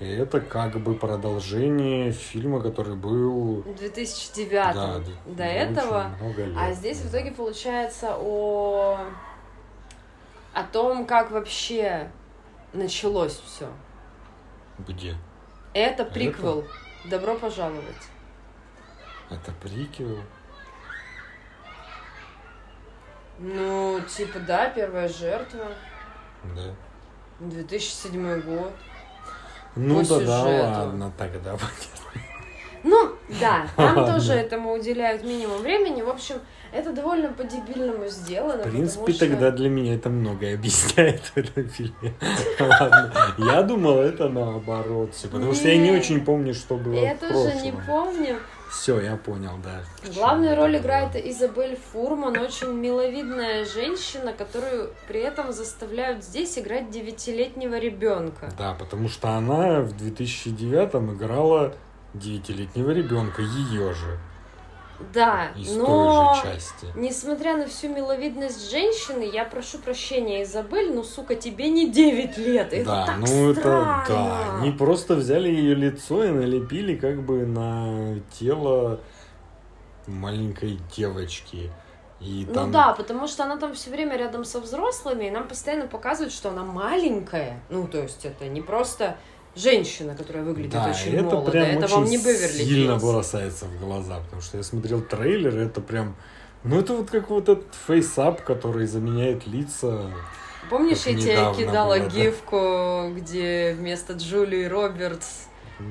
И это как бы продолжение фильма, который был В 2009 да, до этого. лет. А здесь в итоге получается о о том, как вообще началось все. Где? Это приквел. Добро пожаловать. Это приквел? Ну, типа, да, первая жертва. Да. 2007 год. Ну По да, да, сюжету. ладно, тогда. Ну, да, там тоже этому уделяют минимум времени. В общем, это довольно по-дебильному сделано. В принципе, что- тогда для меня это многое объясняет в этом фильме. Ладно. Я думал, это наоборот все, потому что я не очень помню, что было Я тоже не помню. Все, я понял, да. Главную роль играет Изабель Фурман, очень миловидная женщина, которую при этом заставляют здесь играть девятилетнего ребенка. Да, потому что она в 2009 играла девятилетнего ребенка, ее же, Да, из но той же части. несмотря на всю миловидность женщины, я прошу прощения, Изабель, ну сука, тебе не 9 лет. Это да, так ну странно. это да. Они просто взяли ее лицо и налепили как бы на тело маленькой девочки. И Ну там да, потому что она там все время рядом со взрослыми, и нам постоянно показывают, что она маленькая. Ну, то есть это не просто женщина, которая выглядит Да, очень это молодо. прям Это очень вам не Беверли сильно Хиллз. бросается в глаза, потому что я смотрел трейлер, и это прям... Ну, это вот как вот этот фейсап, который заменяет лица. Помнишь, я тебе кидала было, да. гифку, где вместо Джулии Робертс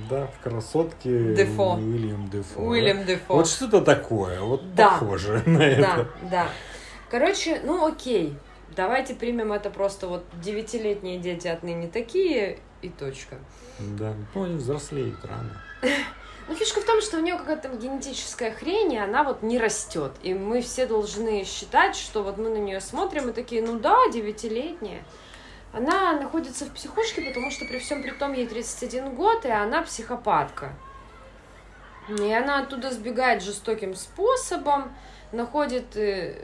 Да, в красотке Дефо. Уильям Дефо. Уильям Дефо. Вот что-то такое, вот Да. похоже на Да, это. да. Короче, ну окей. Давайте примем это просто вот девятилетние дети отныне такие и точка. Да, ну они взрослеют рано. Ну, фишка в том, что у нее какая-то там генетическая хрень, и она вот не растет. И мы все должны считать, что вот мы на нее смотрим и такие, ну да, девятилетняя. Она находится в психушке, потому что при всем при том ей 31 год, и она психопатка. И она оттуда сбегает жестоким способом, находит э,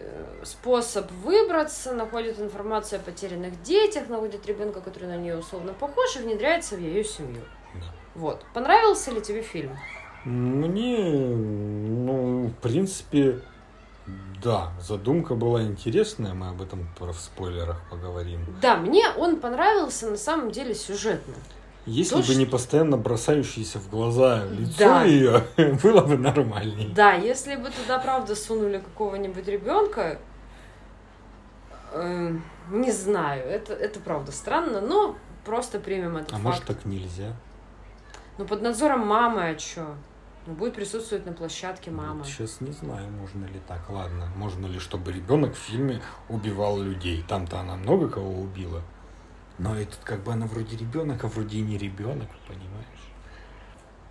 способ выбраться, находит информацию о потерянных детях, находит ребенка, который на нее условно похож, и внедряется в ее семью. Да. Вот. Понравился ли тебе фильм? Мне, ну, в принципе, да, задумка была интересная, мы об этом в спойлерах поговорим. Да, мне он понравился на самом деле сюжетно. Если То, бы не что- постоянно бросающееся в глаза лицо Да. ее, было бы нормальней. Да, если бы туда правда сунули какого-нибудь ребенка, эм, не знаю, это, это правда странно, но просто примем этот А факт. может так нельзя? Ну, под надзором мамы, а чё? Ну, будет присутствовать на площадке мама. Сейчас не знаю, можно ли так. Ладно, можно ли, чтобы ребенок в фильме убивал людей? Там-то она много кого убила. Но этот как бы она вроде ребенок, а вроде и не ребенок, понимаешь?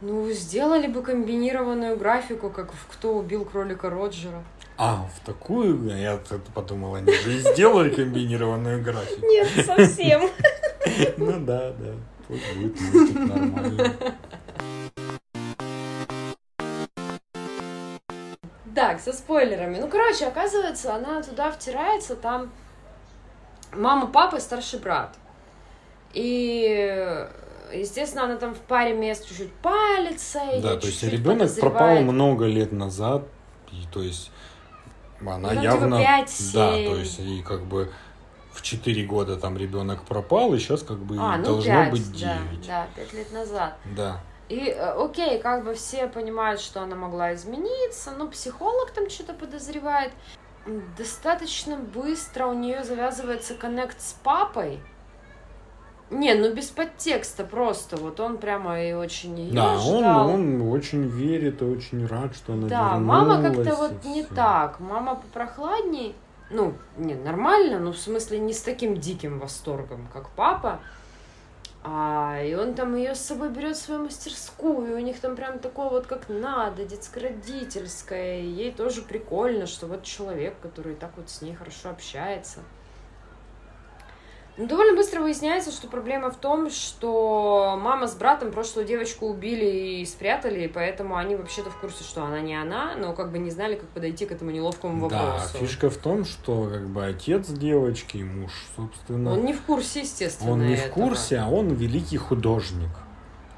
Ну, сделали бы комбинированную графику, как в «Кто убил кролика Роджера». А, в такую, я подумал, они же и сделали комбинированную графику. Нет, совсем. Ну да, да. Тут будет мультик нормальный. Так, со спойлерами. Ну, короче, оказывается, она туда втирается, там мама, папа и старший брат. И, естественно, она там в паре мест чуть-чуть палится. Да, то есть ребенок пропал много лет назад, и то есть она Ну, типа явно... пять, да, семь. то есть и как бы в 4 года там ребенок пропал, и сейчас как бы А, ну, должно пять, быть 9. да, да, пять лет назад. Да. И, э, окей, как бы все понимают, что она могла измениться, но психолог там что-то подозревает. Достаточно быстро у нее завязывается коннект с папой, Не, ну без подтекста просто. Вот он прямо и очень ее Да, он, ждал. он очень верит и очень рад, что она Да, мама как-то вот не всё. так. Мама попрохладней. Ну, не, нормально, но в смысле не с таким диким восторгом, как папа. А, и он там ее с собой берет в свою мастерскую, и у них там прям такое вот как надо, детско-родительское. И ей тоже прикольно, что вот человек, который так вот с ней хорошо общается. Ну, довольно быстро выясняется, что проблема в том, что мама с братом прошлую девочку убили и спрятали, и поэтому они вообще-то в курсе, что она не она, но как бы не знали, как подойти к этому неловкому Да, вопросу. фишка в том, что как бы отец девочки, муж, собственно, Он не в курсе, естественно, он не в этого. курсе, а он великий художник.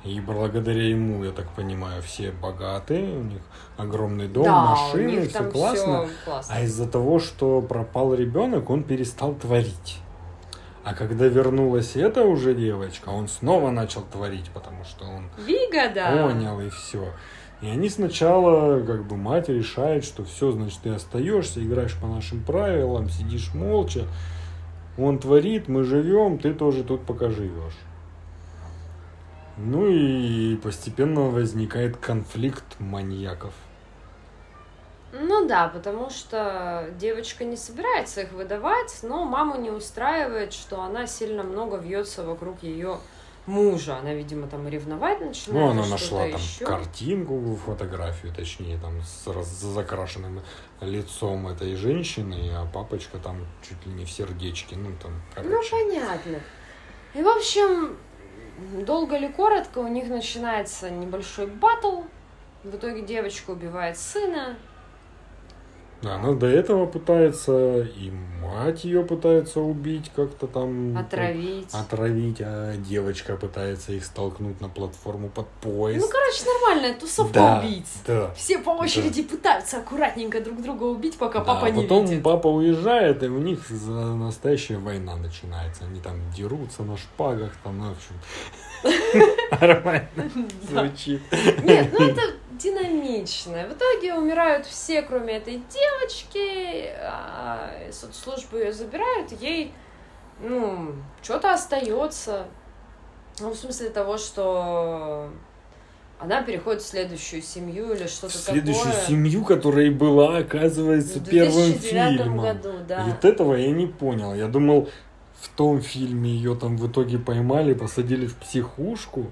И благодаря ему, я так понимаю, все богатые, у них огромный дом, да, машины, все классно. всё классно. А из-за того, что пропал ребенок, он перестал творить. А когда вернулась эта уже девочка, он снова начал творить, потому что он Вига, да. понял и все. И они сначала, как бы, мать решает, что все, значит, ты остаешься, играешь по нашим правилам, сидишь молча. Он творит, мы живем, ты тоже тут пока живешь. Ну и постепенно возникает конфликт маньяков. Ну да, потому что девочка не собирается их выдавать, но маму не устраивает, что она сильно много вьется вокруг ее мужа. Она, видимо, там ревновать начинает. Ну, она нашла там еще. картинку, фотографию, точнее, там с раз- закрашенным лицом этой женщины, а папочка там чуть ли не в сердечке, ну там, Ну, короче. понятно. И, в общем, долго или коротко у них начинается небольшой батл. В итоге девочка убивает сына. Да, она до этого пытается, и мать ее пытается убить как-то там. Отравить. Отравить, а девочка пытается их столкнуть на платформу под поезд. Ну, короче, нормальная тусовка да, убийц. да. Все по очереди пытаются аккуратненько друг друга убить, пока Да, папа не потом видит. папа уезжает, и у них настоящая война начинается. Они там дерутся на шпагах, там, ну, в общем, нормально Да. звучит. Нет, ну это динамично. В итоге умирают все, кроме этой девочки. а соцслужбы ее забирают, ей, ну, что-то остается. Ну, в смысле того, что она переходит в следующую семью или что-то Следующую такое. семью, которая и была, оказывается, в первым 2009 фильмом. году, да. И вот этого я не понял. Я думал, в том фильме ее там в итоге поймали, посадили в психушку,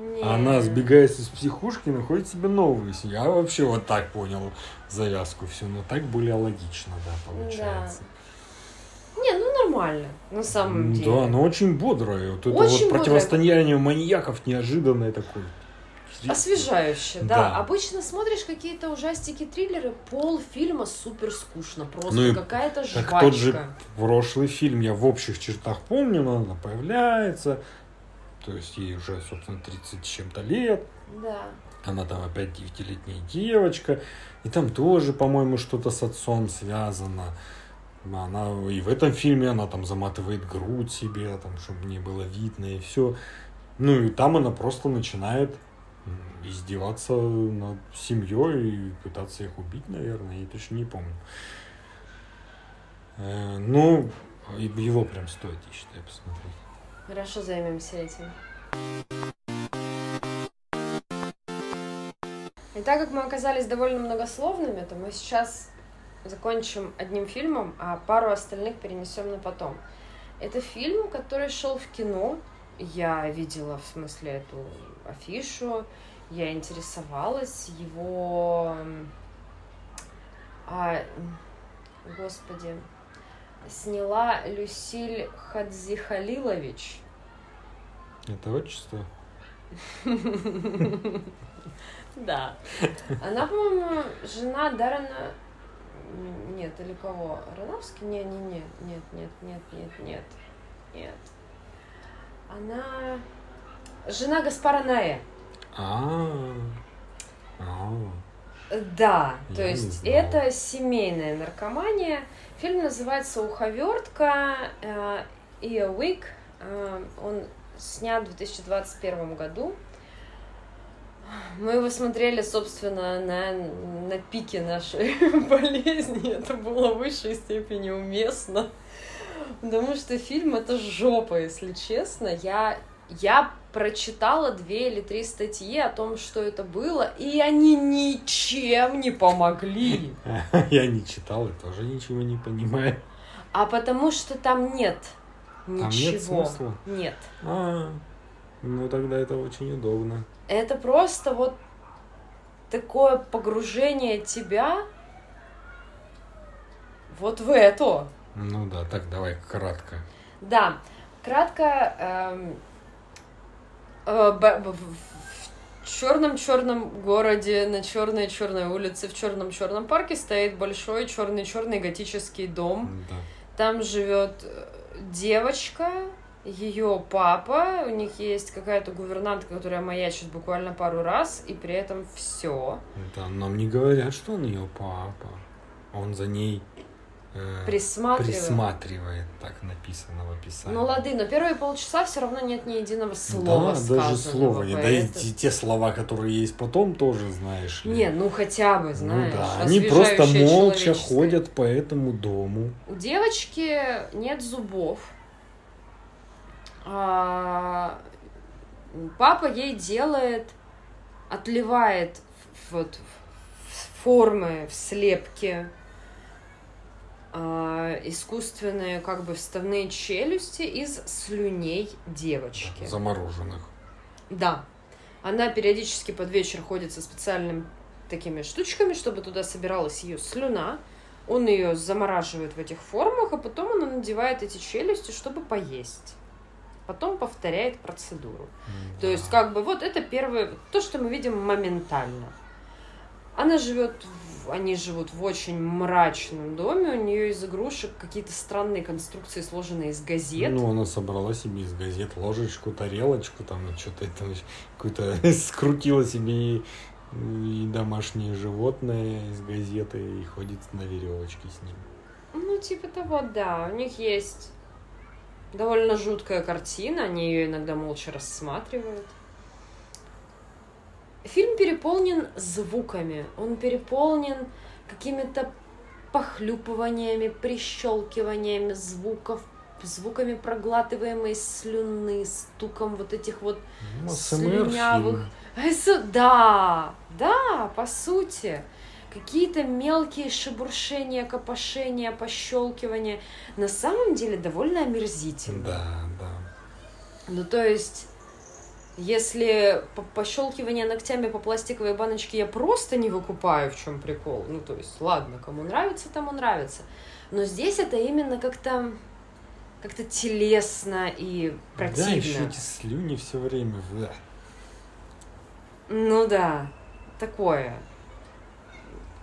Не. а она, сбегает из психушки, находит себе новую. Я вообще вот так понял завязку все, но так более логично, да, получается. Не, ну нормально, на самом деле. Да, но очень бодрое. Вот это Очень вот бодрое. противостояние маньяков неожиданное такое. Освежающе, да. Да. Обычно смотришь какие-то ужастики, триллеры, полфильма супер скучно, просто Ну и какая-то жвачка. тот же прошлый фильм я в общих чертах помню, но она появляется. То есть ей уже, собственно, 30 с чем-то лет. Да. Она там опять девятилетняя девочка. И там тоже, по-моему, что-то с отцом связано. Она и в этом фильме она там заматывает грудь себе, там, чтобы не было видно, и все. Ну и там она просто начинает издеваться над семьей и пытаться их убить, наверное, я точно не помню. Э, ну, его прям стоит, я считаю, посмотреть. Хорошо, займемся этим. И так как мы оказались довольно многословными, то мы сейчас закончим одним фильмом, а пару остальных перенесем на потом. Это фильм, который шел в кино. Я видела, в смысле, эту афишу. Я интересовалась его... а, господи, сняла Люсиль Хадзихалилович. Это отчество? Да. Она, по-моему, жена Даррена... М, Нет, или кого? Ароновский? Не, не, не, нет, нет, нет, нет, нет, нет. Она жена Гаспара Ноэ. А, а, Да, то Я не есть это семейная наркомания. Фильм называется «Уховертка» э, и «A Week». Э, Он снят в 2021 году. Мы его смотрели, собственно, на, на пике нашей болезни. Это было в высшей степени уместно. Потому что фильм это жопа, если честно. Я, я прочитала две или три статьи о том, что это было, и они ничем не помогли. Я не читал и тоже ничего не понимаю. А потому что там нет Там ничего. нет смысла? Нет. А, ну тогда это очень удобно. Это просто вот такое погружение тебя вот в это. Ну да, так давай кратко. Да, кратко. эм, в черном черном городе на черной черной улице в черном черном парке стоит большой черный черный готический дом. Да. Там живет э, девочка, ее папа, у них есть какая-то гувернантка, которая маячит буквально пару раз, и при этом все. Да, нам не говорят, что он ее папа. Он за ней э, Присматривает. присматривает, так написано в описании. Ну лады, но первые полчаса все равно нет ни единого слова да, сказанного. даже слова нет. Да и те, те слова, которые есть потом, тоже знаешь. ли. Не, ну хотя бы, знаешь. ну да, они просто молча ходят по этому дому. У девочки нет зубов. А, папа ей делает, отливает вот формы, в слепки а, искусственные как бы вставные челюсти из слюней девочки. Замороженных. Да. Она периодически под вечер ходит со специальными такими штучками, чтобы туда собиралась ее слюна. Он ее замораживает в этих формах, а потом она надевает эти челюсти, чтобы поесть. Потом повторяет процедуру. То есть, как бы, вот это первое, то, что мы видим моментально. Она живет, в- они живут в очень мрачном доме, у нее из игрушек какие-то странные конструкции, сложенные из газет. Ну, она собрала себе из газет ложечку, тарелочку, там, что-то это какое-то скрутила себе и, и домашнее животное из газеты и ходит на веревочке с ним. Ну, типа того, да. У них есть довольно жуткая картина, они ее иногда молча рассматривают. Фильм переполнен звуками, он переполнен какими-то похлюпываниями, прищелкиваниями звуков, звуками проглатываемой слюны, стуком вот этих вот Ну, слюнявых. Да, да, по сути. Какие-то мелкие шебуршения, копошения, пощелкивания. На самом деле довольно омерзительно. Да, да. Ну, то есть, если по- пощелкивание ногтями по пластиковой баночке я просто не выкупаю, в чем прикол. Ну, то есть, ладно, кому нравится, тому нравится. Но здесь это именно как-то как-то телесно и противно. Да, еще эти слюни все время. да. Ну да, такое.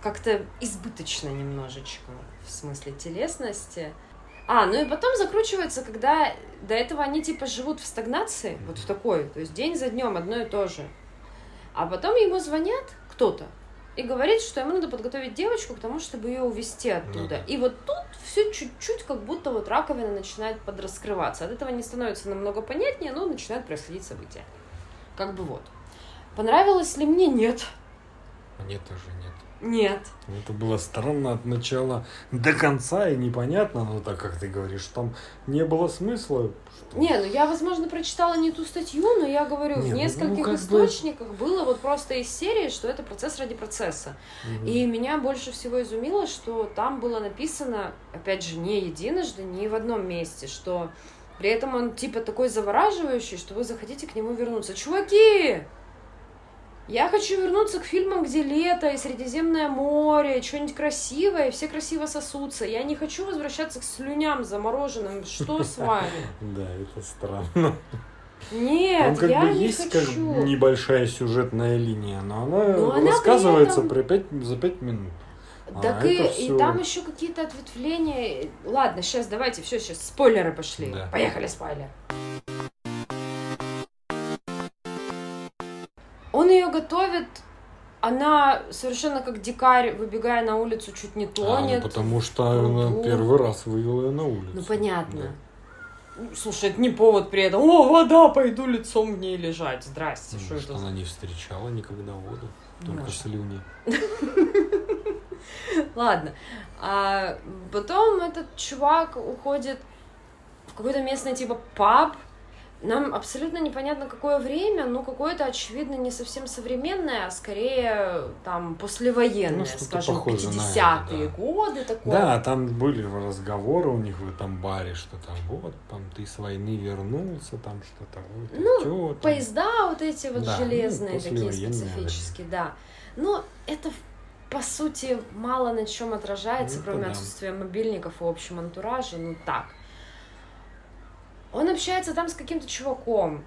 Как-то избыточно немножечко, в смысле телесности. А, ну и потом закручивается, когда до этого они типа живут в стагнации, вот в такой, то есть день за днем одно и то же. А потом ему звонят кто-то и говорит, что ему надо подготовить девочку к тому, чтобы ее увезти оттуда. да. И вот тут все чуть-чуть как будто вот раковина начинает подраскрываться. От этого не становится намного понятнее, но начинают происходить события. Как бы вот. Понравилось ли мне? Нет. Мне тоже нет. Нет. Это было странно от начала до конца и непонятно, но так как ты говоришь, там не было смысла. что- Не, ну я, возможно, прочитала не ту статью, но я говорю, Не, в ну, нескольких как бы- источниках было вот просто из серии, что это процесс ради процесса. Мгм. И меня больше всего изумило, что там было написано, опять же, не единожды, не в одном месте, что при этом он типа такой завораживающий, что вы захотите к нему вернуться. Чуваки! Я хочу вернуться к фильмам, где лето и Средиземное море, что-нибудь красивое, и все красиво сосутся. Я не хочу возвращаться к слюням замороженным. Что с вами? Да, это странно. Нет, Там как я бы не есть как хочу. небольшая сюжетная линия, но она Но она при рассказывается этом- при пять- за пять минут. А, Так и, это и всё. там еще какие-то ответвления. Ладно, сейчас давайте, все, сейчас спойлеры пошли. Да. Поехали, спойлер. Он ее готовит, она совершенно как дикарь, выбегая на улицу, чуть не А, ну, тонет. потому что она первый раз вывела ее на улицу. Ну понятно. Да. Ну, Слушай, это не повод при этом. О, вода, пойду лицом в ней лежать. Здрасте, Ну, что Может, это? она не встречала никогда воду, только Может. слюни. Ладно. А потом этот чувак уходит в какой-то местный типа паб, нам абсолютно непонятно, какое время, но какое-то, очевидно, не совсем современное, а скорее там послевоенное, Ну, скажем, похоже на это, 50-е да. годы такое. Да, там были разговоры у них в этом баре, что там вот, там ты с войны вернулся, там что-то вот, Ну, чё там. Поезда вот эти вот Да, ну, железные, такие послевоенные, специфические, да. Но это, по сути, мало на чем отражается, Ну, кроме да. отсутствия мобильников и общем антуража, ну так. Он общается там с каким-то чуваком.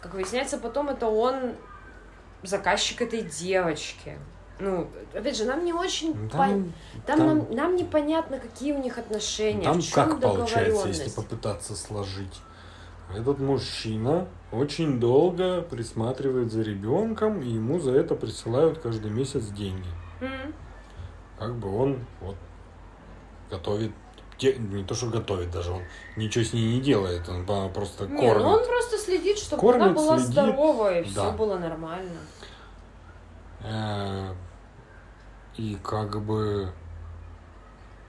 Как выясняется, потом это он заказчик этой девочки. Ну, опять же, нам не очень... Ну, пон- Там, Там, там- нам, нам непонятно, какие у них отношения, там в чем как получается, если попытаться сложить? Этот мужчина очень долго присматривает за ребенком, и ему за это присылают каждый месяц деньги. М. Как бы он вот готовит, те- не то что готовит даже, он ничего с ней не делает, он просто Не, кормит. ну он просто следит, чтобы Кормит, она была следит. здорова, и все Да. было нормально. Э, И как бы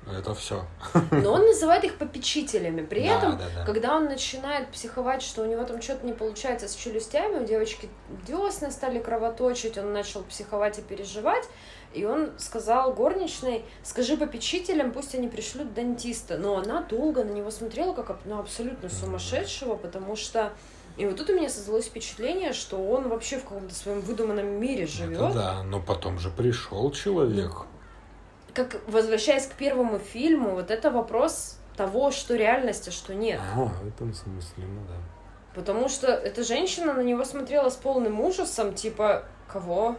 это все. Но он называет их попечителями. При Да, этом, да, да. когда он начинает психовать, что у него там что-то не получается с челюстями, у девочки десны стали кровоточить, он начал психовать и переживать, и он сказал горничной, скажи попечителям, пусть они пришлют дантиста. Но она долго на него смотрела, как на абсолютно сумасшедшего, потому что... И вот тут у меня создалось впечатление, что он вообще в каком-то своем выдуманном мире живет. Это да, но потом же пришел человек. как возвращаясь к первому фильму, вот это вопрос того, что реальность, а что нет. А, в этом смысле, ну да. Потому что эта женщина на него смотрела с полным ужасом, типа, кого?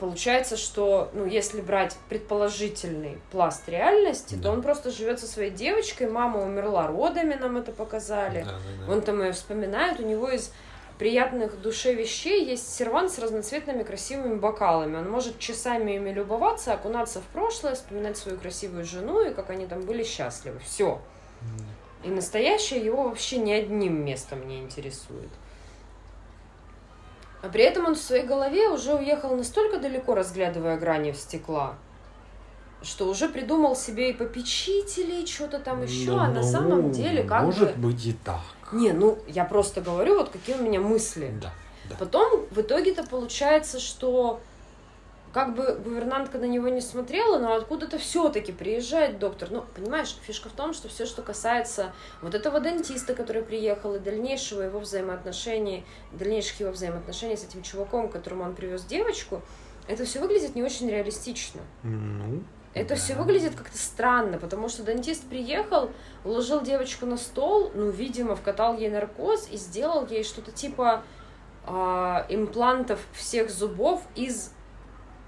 Получается, что, ну, если брать предположительный пласт реальности, Да. то он просто живет со своей девочкой, мама умерла родами, нам это показали. Да, да, да. Он там ее вспоминает, у него из приятных душе вещей есть сервант с разноцветными красивыми бокалами. Он может часами ими любоваться, окунаться в прошлое, вспоминать свою красивую жену и как они там были счастливы. Все. И настоящее его вообще ни одним местом не интересует. А при этом он в своей голове уже уехал настолько далеко, разглядывая грани стекла, что уже придумал себе и попечителей, что-то там еще, Да, а на ну, самом деле как Может бы... быть и так. Не, ну, я просто говорю, вот какие у меня мысли. Да, да. Потом в итоге-то получается, что как бы гувернантка на него не смотрела, но откуда-то все-таки приезжает доктор. Ну, понимаешь, фишка в том, что все, что касается вот этого дантиста, который приехал, и дальнейшего его взаимоотношений, дальнейших его взаимоотношений с этим чуваком, которому он привез девочку, это все выглядит не очень реалистично. Ну, Это да. все выглядит как-то странно, потому что дантист приехал, уложил девочку на стол, ну, видимо, вкатал ей наркоз и сделал ей что-то типа а, имплантов всех зубов из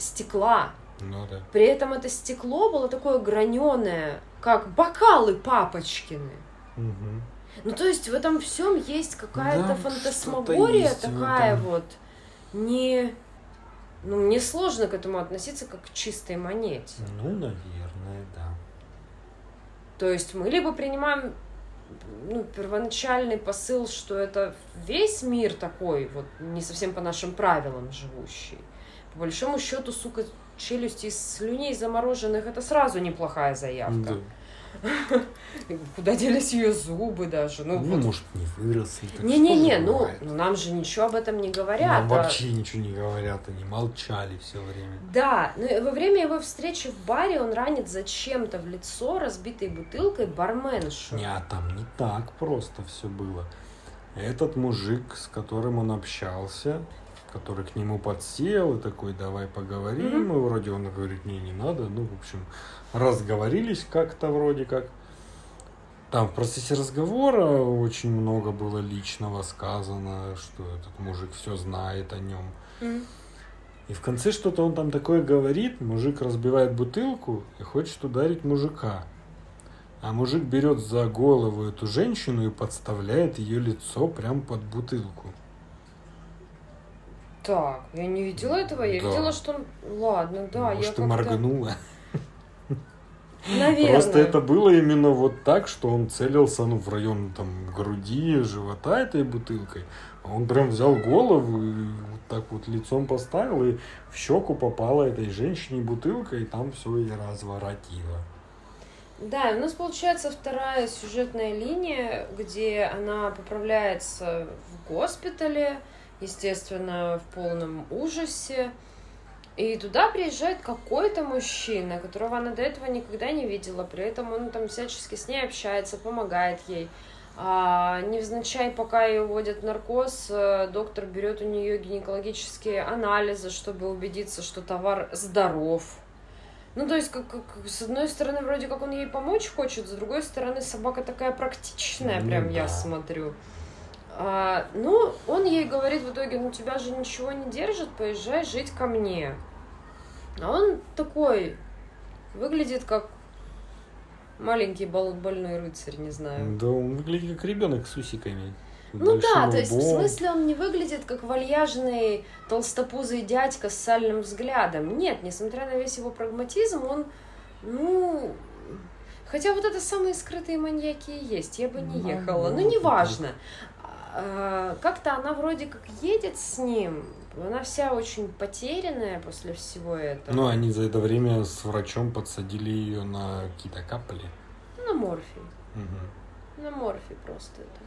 стекла. Ну да. При этом это стекло было такое граненое, как бокалы папочкины. Мгм. Ну, то есть в этом всем есть какая-то Да, фантасмагория есть такая вот. Не... Ну, мне сложно к этому относиться как к чистой монете. Ну, наверное, да. То есть мы либо принимаем ну, первоначальный посыл, что это весь мир такой, вот не совсем по нашим правилам живущий. По большому счету, сука, челюсти из слюней замороженных это сразу неплохая заявка. Да. Куда делись ее зубы даже? Ну, Ну, вот. может, не выросли. Не-не-не, ну, ну, нам же ничего об этом не говорят. Нам а- вообще ничего не говорят, они молчали все время. Да, но и во время его встречи в баре он ранит зачем-то в лицо разбитой бутылкой барменшу. Не, а там не так просто все было. Этот мужик, с которым он общался, который к нему подсел и такой, давай поговорим, Мгм. и вроде он говорит, не, не надо, ну, в общем, разговорились как-то вроде как. Там в процессе разговора очень много было личного сказано, что этот мужик все знает о нем. М. И в конце что-то он там такое говорит, мужик разбивает бутылку и хочет ударить мужика. А мужик берет за голову эту женщину и подставляет ее лицо прям под бутылку. Так, я не видела этого, я Да. видела, что он... Ладно, да, Может, я ты моргнула. Наверное. Просто это было именно вот так, что он целился ну, в район там, груди, живота этой бутылкой. А он прям взял голову и вот так вот лицом поставил, и в щеку попала этой женщине бутылка, и там все и разворотило. Да, у нас получается вторая сюжетная линия, где она поправляется в госпитале, естественно, в полном ужасе. И туда приезжает какой-то мужчина, которого она до этого никогда не видела. При этом он там всячески с ней общается, помогает ей. А, невзначай, пока ее вводят в наркоз, э, доктор берет у нее гинекологические анализы, чтобы убедиться, что товар здоров. Ну, то есть, как, как, с одной стороны, вроде как он ей помочь хочет, с другой стороны, собака такая практичная, ну, прям да. я смотрю. А, ну, он ей говорит в итоге, ну тебя же ничего не держит, поезжай жить ко мне. А он такой, выглядит как маленький бол больной рыцарь, не знаю. Да, он выглядит как ребенок с усиками. Ну да, то есть в смысле он не выглядит как вальяжный толстопузый дядька с сальным взглядом. Нет, несмотря на весь его прагматизм, он, ну, Хотя вот это самые скрытые маньяки и есть, я бы не ну, ехала. Ну, неважно. А, как-то она вроде как едет с ним, она вся очень потерянная после всего этого. Ну, они за это время с врачом подсадили ее на какие-то капли. На морфий. Угу. На морфий просто это.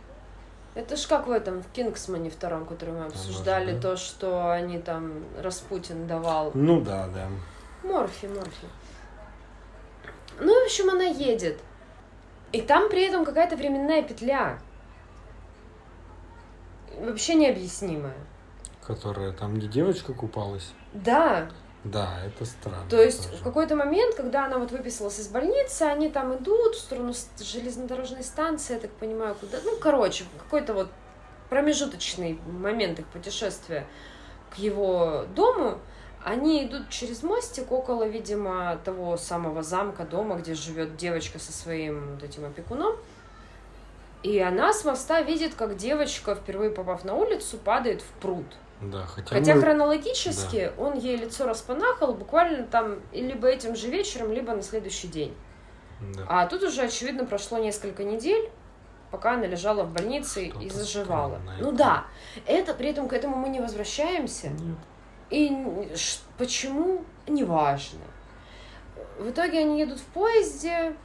Это ж как в этом, в Кингсмане втором, который мы обсуждали, может, да? то, что они там, Распутин давал. Ну да, да. Морфи, морфи. Ну, в общем, она едет. И там при этом какая-то временная петля вообще необъяснимая. Которая там не девочка купалась? Да. Да, это странно. То есть тоже. в какой-то момент, когда она вот выписалась из больницы, они там идут в сторону железнодорожной станции, я так понимаю, куда. Ну, короче, какой-то вот промежуточный момент их путешествия к его дому. Они идут через мостик около, видимо, того самого замка, дома, где живет девочка со своим вот этим опекуном. И она с моста видит, как девочка, впервые попав на улицу, падает в пруд. Да, хотя хотя мы... хронологически да. он ей лицо распанахал буквально там либо этим же вечером, либо на следующий день. Да. А тут уже, очевидно, прошло несколько недель, пока она лежала в больнице и заживала. Ну да, это при этом к этому мы не возвращаемся. Нет. И почему, неважно. В итоге они едут в поезде,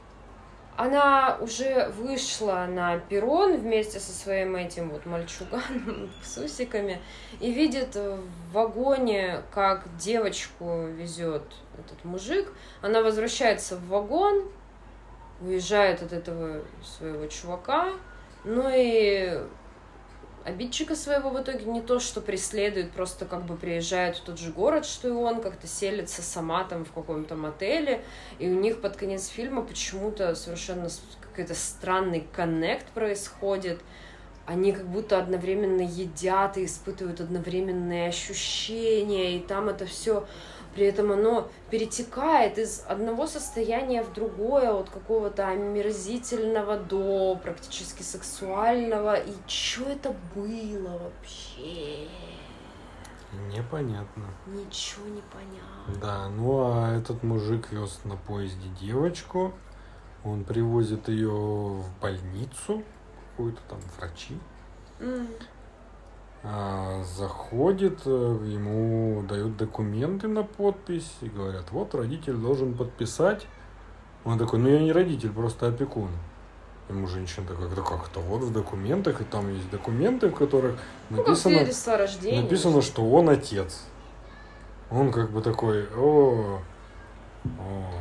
она уже вышла на перрон вместе со своим этим вот мальчуганом с усиками и видит в вагоне, как девочку везет этот мужик. Она возвращается в вагон, уезжает от этого своего чувака, ну и обидчика своего в итоге не то, что преследует, просто как бы приезжает в тот же город, что и он, как-то селится сама там в каком-то мотеле, и у них под конец фильма почему-то совершенно какой-то странный коннект происходит. Они как будто одновременно едят и испытывают одновременные ощущения, и там это все при этом оно перетекает из одного состояния в другое, от какого-то омерзительного до практически сексуального. И что это было вообще? Непонятно. Ничего не понятно. Да, ну а этот мужик вез на поезде девочку. Он привозит ее в больницу, какую-то там врачи. Mm. А, заходит, э, ему дают документы на подпись и говорят, вот родитель должен подписать. Он такой, ну я не родитель, просто опекун. Ему женщина такая, да как-то вот в документах, и там есть документы, в которых написано, ну, рождения, написано, что он отец. Он как бы такой, о, о,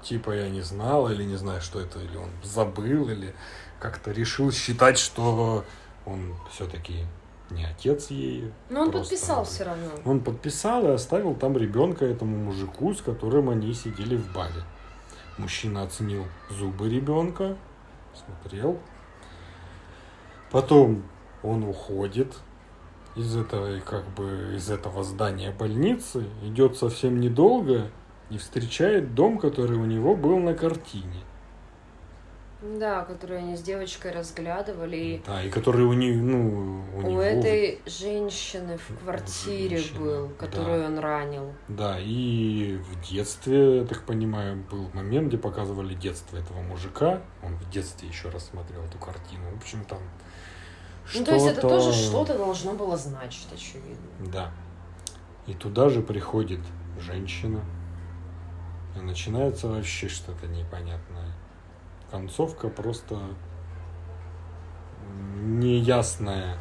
типа я не знал, или не знаю, что это, или он забыл, или как-то решил считать, что он все-таки не отец ей. Но он подписал все равно. Он подписал и оставил там ребенка этому мужику, с которым они сидели в баре. Мужчина оценил зубы ребенка, смотрел. Потом он уходит из этого, как бы, из этого здания больницы, идет совсем недолго и встречает дом, который у него был на картине. Да, которые они с девочкой разглядывали. И да, и который у них, ну, у, у него... этой женщины в квартире Женщина, был, которую да. он ранил. Да, и в детстве, я так понимаю, был момент, где показывали детство этого мужика. Он в детстве еще раз смотрел эту картину. В общем, там ну, то есть это тоже что-то должно было значить, очевидно. Да. И туда же приходит женщина, И начинается вообще что-то непонятное. Концовка просто неясная.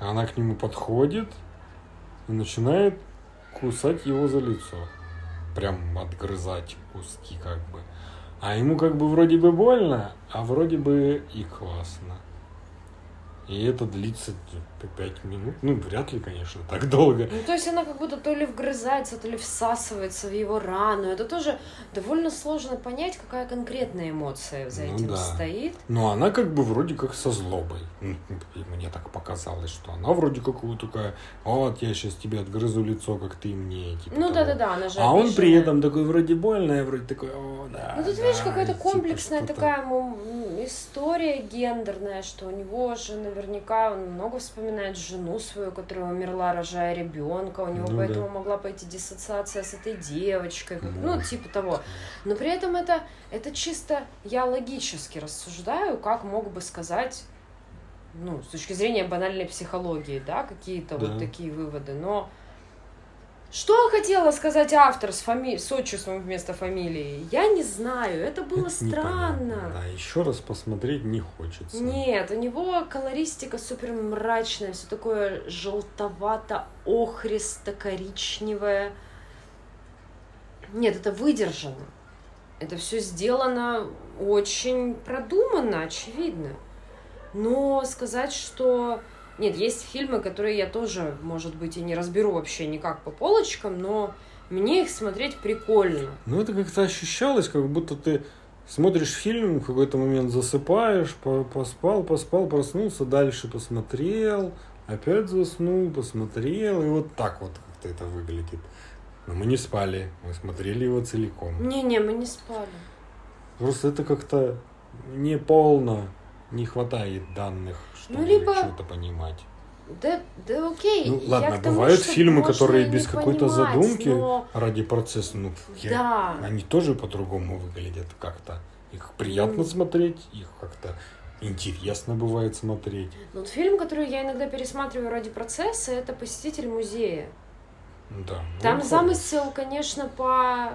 Она к нему подходит и начинает кусать его за лицо. Прям отгрызать куски как бы. А ему как бы вроде бы больно, а вроде бы и классно. И это длится пять минут. Ну, вряд ли, конечно, так долго. Ну, то есть она как будто то ли вгрызается, то ли всасывается в его рану. Это тоже довольно сложно понять, какая конкретная эмоция за Ну этим да. стоит. Но она как бы вроде как со злобой. Ну, и мне так показалось, что она вроде как вот такая, вот я сейчас тебе отгрызу лицо, как ты мне. Типа Ну да-да-да, она же А он при обиженная. этом такой вроде больно, и вроде такой, о, да. Ну тут да», видишь, какая-то типа комплексная что-то. такая история гендерная, что у него же наверняка он много вспоминает жену свою, которая умерла, рожая ребенка, у него Ну поэтому да. могла пойти диссоциация с этой девочкой, как- ну типа того. Но при этом это, это чисто я логически рассуждаю, как мог бы сказать, ну, с точки зрения банальной психологии, да, какие-то Да. вот такие выводы. Но что хотела сказать автор с, фами... с отчеством вместо фамилии? Я не знаю, это было Это непонятно, странно. Да, еще раз посмотреть не хочется. Нет, у него колористика супер мрачная, все такое желтовато-охристо-коричневое. Нет, это выдержано. Это все сделано очень продуманно, очевидно. Но сказать, что... Нет, есть фильмы, которые я тоже, может быть, и не разберу вообще никак по полочкам, но мне их смотреть прикольно. Ну, это как-то ощущалось, как будто ты смотришь фильм, в какой-то момент засыпаешь, по- поспал, поспал, проснулся, дальше посмотрел, опять заснул, посмотрел, и вот так вот как-то это выглядит. Но мы не спали, мы смотрели его целиком. Не-не, мы не спали. Просто это как-то не полно, не хватает данных, чтобы Ну, либо- что-то понимать. Да, да окей. Ну я ладно, тому, бывают что фильмы, которые без какой-то задумки но- ради процесса, ну, я- Да. они тоже по-другому выглядят как-то. Их приятно Ну. смотреть, их как-то интересно бывает смотреть. Ну, Вот фильм, который я иногда пересматриваю ради процесса, это «Посетитель музея». Да. ну, Там хорош. замысел, конечно, по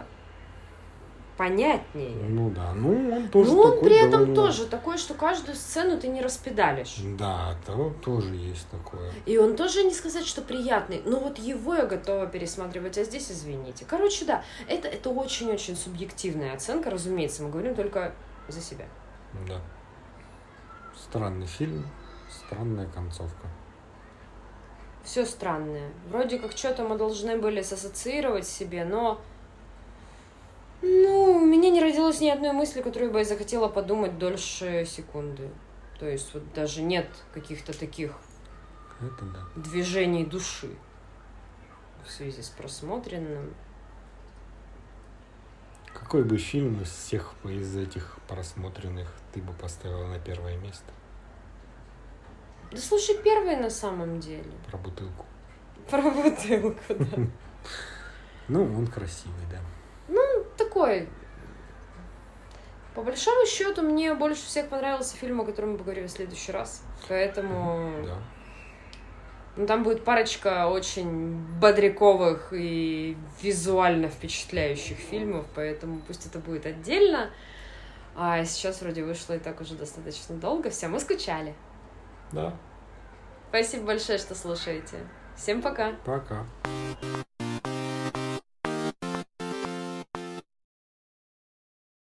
понятнее. Ну да, ну он тоже Но он такой при этом довольно- тоже такой, что каждую сцену ты не распедалишь. Да, то тоже есть такое. И он тоже не сказать, что приятный. Но вот его я готова пересматривать, а здесь извините. Короче, да, это, это очень-очень субъективная оценка, разумеется. Мы говорим только за себя. Да. Странный фильм, странная концовка. Все странное. Вроде как что-то мы должны были сассоциировать себе, но... Ну, у меня не родилось ни одной мысли, которую бы я захотела подумать дольше секунды. То есть вот даже нет каких-то таких Это да. движений души в связи с просмотренным. Какой бы фильм из всех из этих просмотренных ты бы поставила на первое место? Да слушай, первый на самом деле. Про бутылку. Про бутылку, да. Ну, он красивый, да. Такой. По большому счету, мне больше всех понравился фильм, о котором мы поговорим в следующий раз. Поэтому Да. Ну, там будет парочка очень бодряковых и визуально впечатляющих фильмов, поэтому пусть это будет отдельно. А сейчас вроде вышло и так уже достаточно долго. Все, мы скучали. Да. Спасибо большое, что слушаете. Всем пока. Пока.